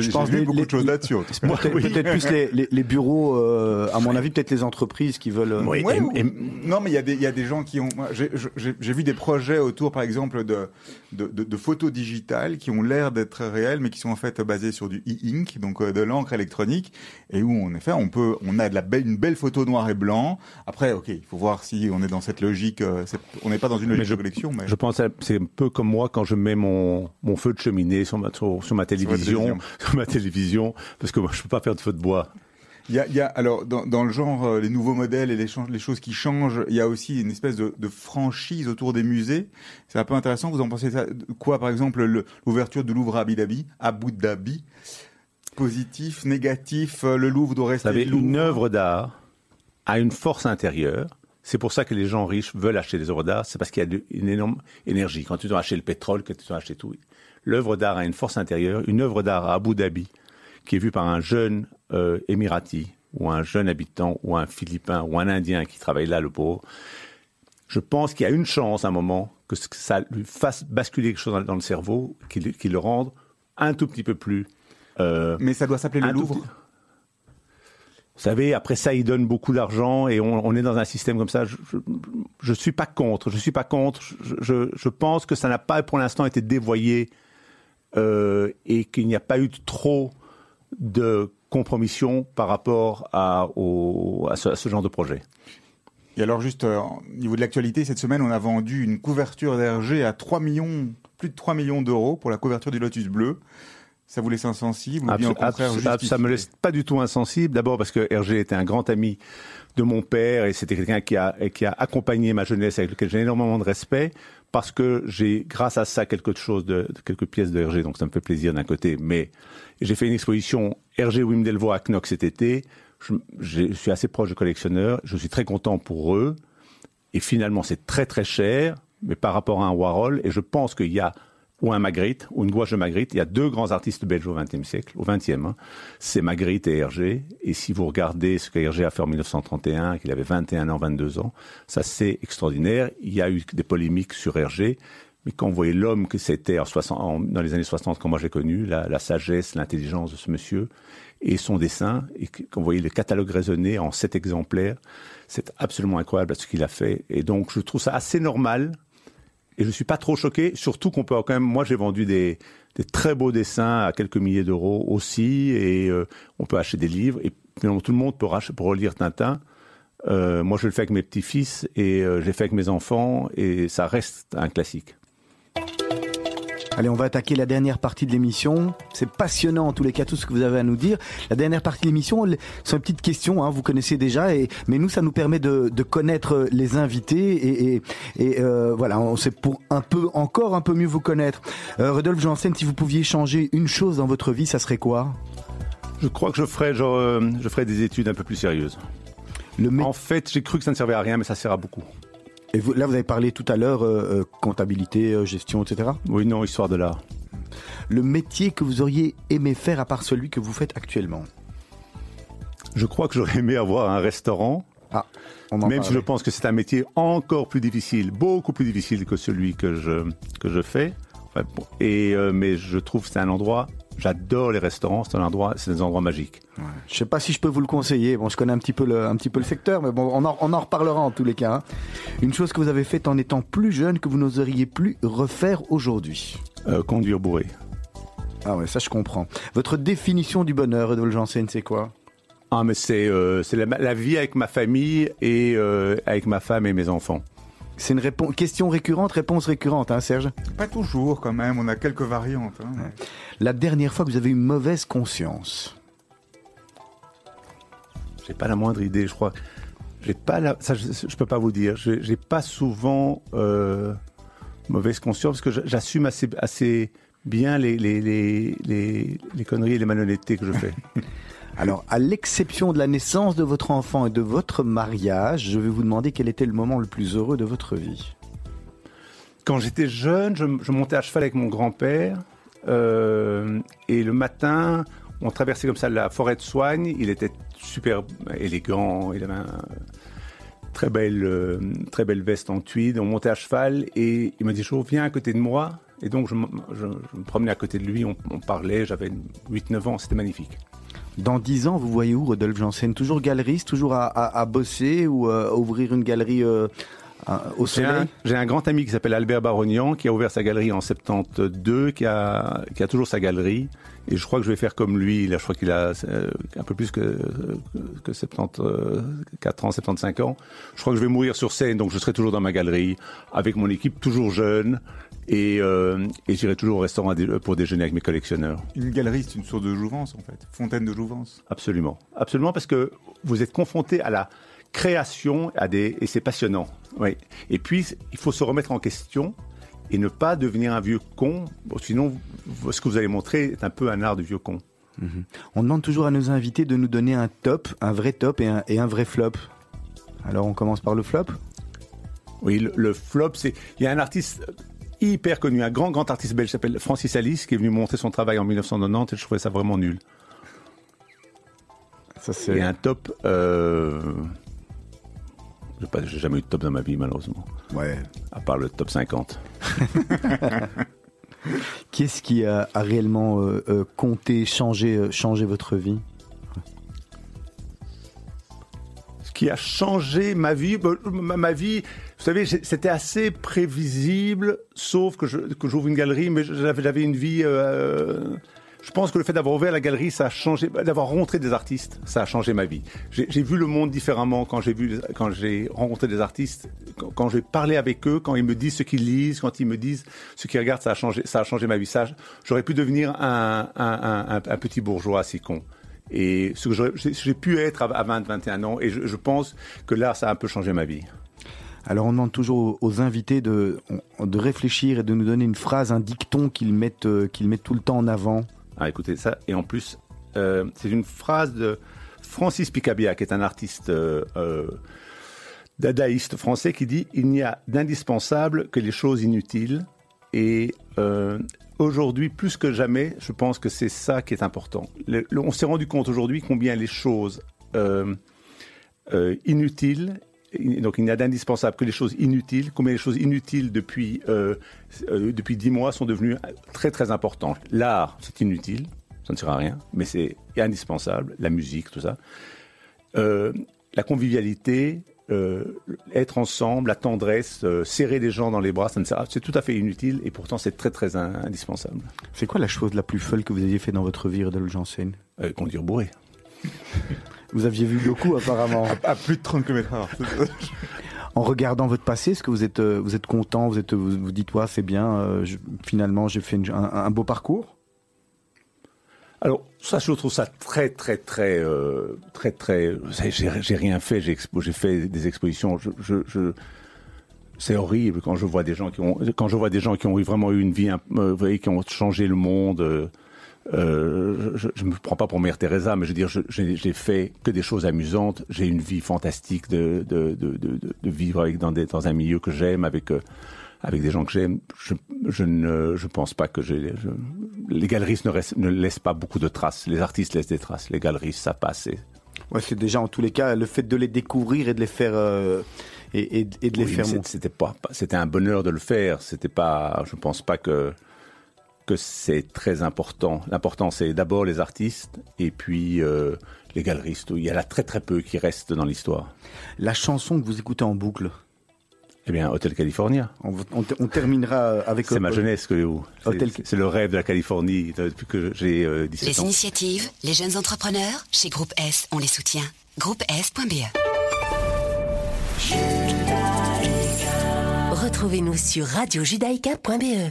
je- pense vu les- beaucoup les- de choses là-dessus. Peut-être Oui. plus les, les, les bureaux, euh, à mon avis, peut-être les entreprises qui veulent. euh, Oui. Et- Non, mais il y, a des- il y a des gens qui ont. J'ai vu des projets autour, par exemple, de, de, de- de photos digitales qui ont l'air d'être réelles, mais qui sont en fait basées sur du e-ink, donc euh, de l'encre électronique, et où en effet on peut, on a de la belle, une belle photo noir et blanc. Après, ok, il faut voir si on est dans cette logique. euh, on n'est pas dans une logique je- de collection, mais Je pense que c'est un peu comme moi quand je mets mon, mon feu de cheminée sur ma, sur, sur ma télévision, télévision. sur ma télévision, parce que moi je peux pas faire de feu de bois. Il y a, il y a alors dans, dans le genre euh, les nouveaux modèles et les, choses qui changent, il y a aussi une espèce de, de franchise autour des musées. C'est un peu intéressant. Vous en pensez ça, quoi Par exemple, le- l'ouverture du Louvre à Abu Dhabi, Abu Dhabi? Positif, négatif. euh, Le Louvre doit Vous rester. savez, le Louvre? une œuvre d'art a une force intérieure. C'est pour ça que les gens riches veulent acheter des œuvres d'art. C'est parce qu'il y a de- une énorme énergie. Quand tu dois acheter le pétrole, quand tu dois acheter tout. L'œuvre d'art a une force intérieure. Une œuvre d'art à Abu Dhabi, qui est vue par un jeune euh, émirati, ou un jeune habitant, ou un philippin, ou un indien qui travaille là, le pauvre. Je pense qu'il y a une chance à un moment que ça lui fasse basculer quelque chose dans, le cerveau, qu'il qu'il le rende un tout petit peu plus euh, Mais ça doit s'appeler le Louvre. petit- Vous savez, après ça, ils donnent beaucoup d'argent et on, on est dans un système comme ça. Je, je, je suis pas contre. Je suis pas contre. Je pense que ça n'a pas pour l'instant été dévoyé euh, et qu'il n'y a pas eu trop de compromission par rapport à, au, à, ce, à ce genre de projet. Et alors juste euh, au niveau de l'actualité, cette semaine, on a vendu une couverture d'Hergé à 3 millions, plus de 3 millions d'euros pour la couverture du Lotus bleu. Ça vous laisse insensible ou bien au contraire ça me laisse pas du tout insensible. D'abord parce que Hergé était un grand ami de mon père et c'était quelqu'un qui a, et qui a accompagné ma jeunesse avec lequel j'ai énormément de respect parce que j'ai, grâce à ça, quelque chose de, de- quelques pièces de Hergé. Donc ça me fait plaisir d'un côté. Mais j'ai fait une exposition Hergé Wim Delvaux à Knox cet été. Je, suis assez proche de collectionneurs. Je suis très content pour eux. Et finalement, c'est très très cher, mais par rapport à un Warhol, et je pense qu'il y a, ou un Magritte, ou une gouache Magritte, il y a deux grands artistes belges au XXe siècle, au XXe, hein. c'est Magritte et Hergé. Et si vous regardez ce que Hergé a fait en 1931, qu'il avait 21 ans, 22 ans, ça c'est extraordinaire. Il y a eu des polémiques sur Hergé, mais quand vous voyez l'homme que c'était en 60 en- dans les années 60, quand moi j'ai connu, la, sagesse, l'intelligence de ce monsieur, et son dessin, et quand vous voyez le catalogue raisonné en sept exemplaires, c'est absolument incroyable ce qu'il a fait. Et donc, je trouve ça assez normal. Et je suis pas trop choqué, surtout qu'on peut quand même. Moi, j'ai vendu des, très beaux dessins à quelques milliers d'euros aussi, et euh, on peut acheter des livres. Et tout le monde peut, relire Tintin. Euh, moi, je le fais avec mes petits-fils et euh, je l'ai fait avec mes enfants, et ça reste un classique. Allez, on va attaquer la dernière partie de l'émission. C'est passionnant en tous les cas tout ce que vous avez à nous dire. La dernière partie de l'émission, c'est une petite question, hein, vous connaissez déjà, et, mais nous ça nous permet de, de connaître les invités et, et, et, euh, voilà, on c'est pour un peu encore un peu mieux vous connaître. Euh, Rodolphe Janssen, si vous pouviez changer une chose dans votre vie, ça serait quoi? Je crois que je ferai, genre, euh, je ferai des études un peu plus sérieuses. Le En fait, j'ai cru que ça ne servait à rien, mais ça sert à beaucoup. Et vous- Là, vous avez parlé tout à l'heure euh, euh, comptabilité, euh, gestion, etc. Oui, non, histoire de l'art. Le métier que vous auriez aimé faire à part celui que vous faites actuellement? Je crois que j'aurais aimé avoir un restaurant. Ah, on en Même si je pense que c'est un métier encore plus difficile, beaucoup plus difficile que celui que je, que je fais. Enfin, bon, et, euh, mais je trouve que c'est un endroit, j'adore les restaurants, c'est un endroit, c'est des endroits magiques. Je sais pas si je peux vous le conseiller. Bon, je connais un petit peu le, un petit peu le secteur, mais bon, on en, on en reparlera en tous les cas. hein. Une chose que vous avez faite en étant plus jeune que vous n'oseriez plus refaire aujourd'hui. Euh, conduire bourré. Ah ouais, ça je comprends. Votre définition du bonheur, Edouard Janssen, c'est quoi? Ah, mais c'est euh, c'est la, la vie avec ma famille et euh, avec ma femme et mes enfants. C'est une réponse, question récurrente, réponse récurrente, hein, Serge? Pas toujours quand même, on a quelques variantes. hein. La dernière fois que vous avez eu une mauvaise conscience J'ai pas la moindre idée, je crois. J'ai pas la, ça, je, je peux pas vous dire. J'ai j'ai pas souvent euh, mauvaise conscience parce que j'assume assez, assez bien les, les, les, les, les conneries et les malhonnêtetés que je fais. Alors, à l'exception de la naissance de votre enfant et de votre mariage, je vais vous demander quel était le moment le plus heureux de votre vie. Quand j'étais jeune, je, montais à cheval avec mon grand-père. euh, et le matin, on traversait comme ça la forêt de soigne. Il était super élégant. Il avait un très belle, euh, très belle veste en tweed. On montait à cheval et il m'a dit Jo, viens à côté de moi. Et donc, je, me promenais à côté de lui. On, on parlait. J'avais 8-9 ans. C'était magnifique. Dans dix ans, vous voyez où Rodolphe Janssen? Toujours galeriste, toujours à, à- à bosser ou euh, à ouvrir une galerie euh, à- au J'ai soleil? un, j'ai un grand ami qui s'appelle Albert Barognan qui a ouvert sa galerie en 72, qui a, qui a toujours sa galerie. Et je crois que je vais faire comme lui. Là, je crois qu'il a euh, un peu plus que, que 74 ans, 75 ans. Je crois que je vais mourir sur scène, donc je serai toujours dans ma galerie avec mon équipe, toujours jeune. Et, euh, et j'irai toujours au restaurant dé- pour déjeuner avec mes collectionneurs. Une galerie, c'est une source de jouvence, en fait. Fontaine de jouvence. Absolument. Absolument, parce que vous êtes confronté à la création à des, et c'est passionnant. Oui. Et puis, il faut se remettre en question et ne pas devenir un vieux con. Bon, sinon, ce que vous allez montrer est un peu un art de vieux con. On demande toujours à nos invités de nous donner un top, un vrai top et un, et un vrai flop. Alors on commence par le flop? Oui, le, le flop, c'est. Il y a un artiste hyper connu, un grand, grand artiste belge qui s'appelle Francis Alice, qui est venu montrer son travail en 1990 et je trouvais ça vraiment nul. Ça c'est Et un top. Euh... J'ai jamais eu de top dans ma vie, malheureusement. ouais. À part le top 50. Qui est-ce qui a, a réellement euh, euh, compté, changé, euh, changé votre vie? Qui a changé ma vie, ma, vie, vous savez, c'était assez prévisible, sauf que je- que j'ouvre une galerie, mais j'avais une vie. euh, je pense que le fait d'avoir ouvert la galerie, ça a changé, d'avoir rencontré des artistes, ça a changé ma vie. J'ai vu le monde différemment quand j'ai vu, quand j'ai rencontré des artistes, quand, j'ai parlé avec eux, quand ils me disent ce qu'ils lisent, quand ils me disent ce qu'ils regardent, ça a changé, ça a changé ma vie. J'aurais pu devenir un- un petit bourgeois assez con. Et ce que j'ai pu être à à 20, 21 ans, et je, je pense que là, ça a un peu changé ma vie. Alors on demande toujours aux, invités de, de réfléchir et de nous donner une phrase, un dicton qu'ils mettent, euh, qu'ils mettent tout le temps en avant. Ah, écoutez ça. Et en plus, euh, c'est une phrase de Francis Picabia, qui est un artiste euh, euh, dadaïste français, qui dit Il n'y a d'indispensable que les choses inutiles. Et euh, aujourd'hui, plus que jamais, je pense que c'est ça qui est important. On s'est rendu compte aujourd'hui combien les choses euh, euh, inutiles il- donc il n'y a d'indispensable que les choses inutiles. Combien les choses inutiles depuis euh, depuis dix mois sont devenues très très importantes. L'art, c'est inutile, ça ne sert à rien, mais c'est indispensable. La musique, tout ça. La convivialité, euh, être ensemble, la tendresse, euh, serrer les gens dans les bras, ça ne sert à- c'est tout à fait inutile et pourtant c'est très très in- indispensable. C'est quoi la chose la plus folle que vous ayez fait dans votre vie, Rodolphe Janssen? Euh, conduire bourré. Vous aviez vu beaucoup apparemment. À plus de 30 km/h. En regardant votre passé, est-ce que vous êtes, euh, vous êtes content? Vous êtes, vous, vous dites, ouais, c'est bien. euh, je- finalement, j'ai fait une- un, un beau parcours? Alors ça, je trouve ça très, très, très, euh, très, très. J'ai rien fait. J'ai fait des expositions. C'est horrible quand je vois des gens qui ont, quand je vois des gens qui ont vraiment eu une vie, euh, vous voyez, qui ont changé le monde. euh, euh, je, je me prends pas pour Mère Teresa, mais je veux dire, j'ai fait que des choses amusantes. J'ai une vie fantastique de vivre avec dans, un milieu que j'aime, avec euh, avec des gens que j'aime. Je, je ne je pense pas que j'ai. Les galeristes ne, restent- ne laissent pas beaucoup de traces. Les artistes laissent des traces. Les galeristes, ça passe. et- Ouais, c'est déjà en tous les cas le fait de les découvrir et de les faire euh, et, et- et de les faire. c'était pas- c'était un bonheur de le faire. C'était pas, je pense pas que que c'est très important. L'important c'est d'abord les artistes et puis euh, les galeristes. Il y en a très très peu qui restent dans l'histoire. La chanson que vous écoutez en boucle. Eh bien, Hotel California. On, on- on terminera euh, avec. C'est ma jeunesse que c'est- Hôtel- c'est le rêve de la Californie depuis que j'ai euh, 17 Les ans. initiatives, les jeunes entrepreneurs, chez Groupe S, on les soutient. Groupe S.be Retrouvez-nous sur radiojudaïka.be.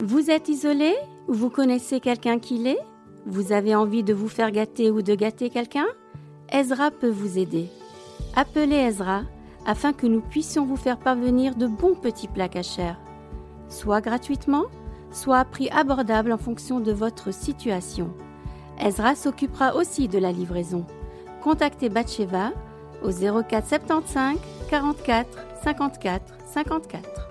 Vous êtes isolé? Ou vous connaissez quelqu'un qui l'est? Vous avez envie de vous faire gâter ou de gâter quelqu'un? Ezra peut vous aider. Appelez Ezra afin que nous puissions vous faire parvenir de bons petits plats cachers, soit gratuitement, soit à prix abordable en fonction de votre situation. Ezra s'occupera aussi de la livraison. Contactez Batcheva au 04 75 44 54 54.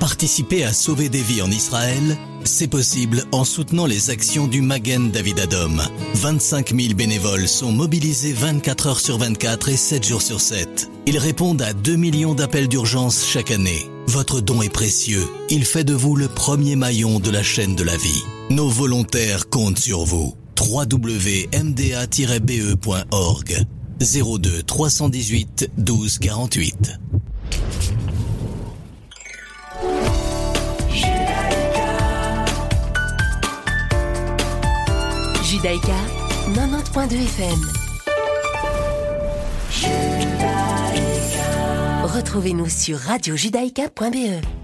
Participer à sauver des vies en Israël, c'est possible en soutenant les actions du Magen David Adom. 25 000 bénévoles sont mobilisés 24 heures sur 24 et 7 jours sur 7. Ils répondent à 2 millions d'appels d'urgence chaque année. Votre don est précieux. Il fait de vous le premier maillon de la chaîne de la vie. Nos volontaires comptent sur vous. www.mda-be.org 02 318 12 48 Judaïka 90.2 FM. Retrouvez-nous sur radiojudaïka.be.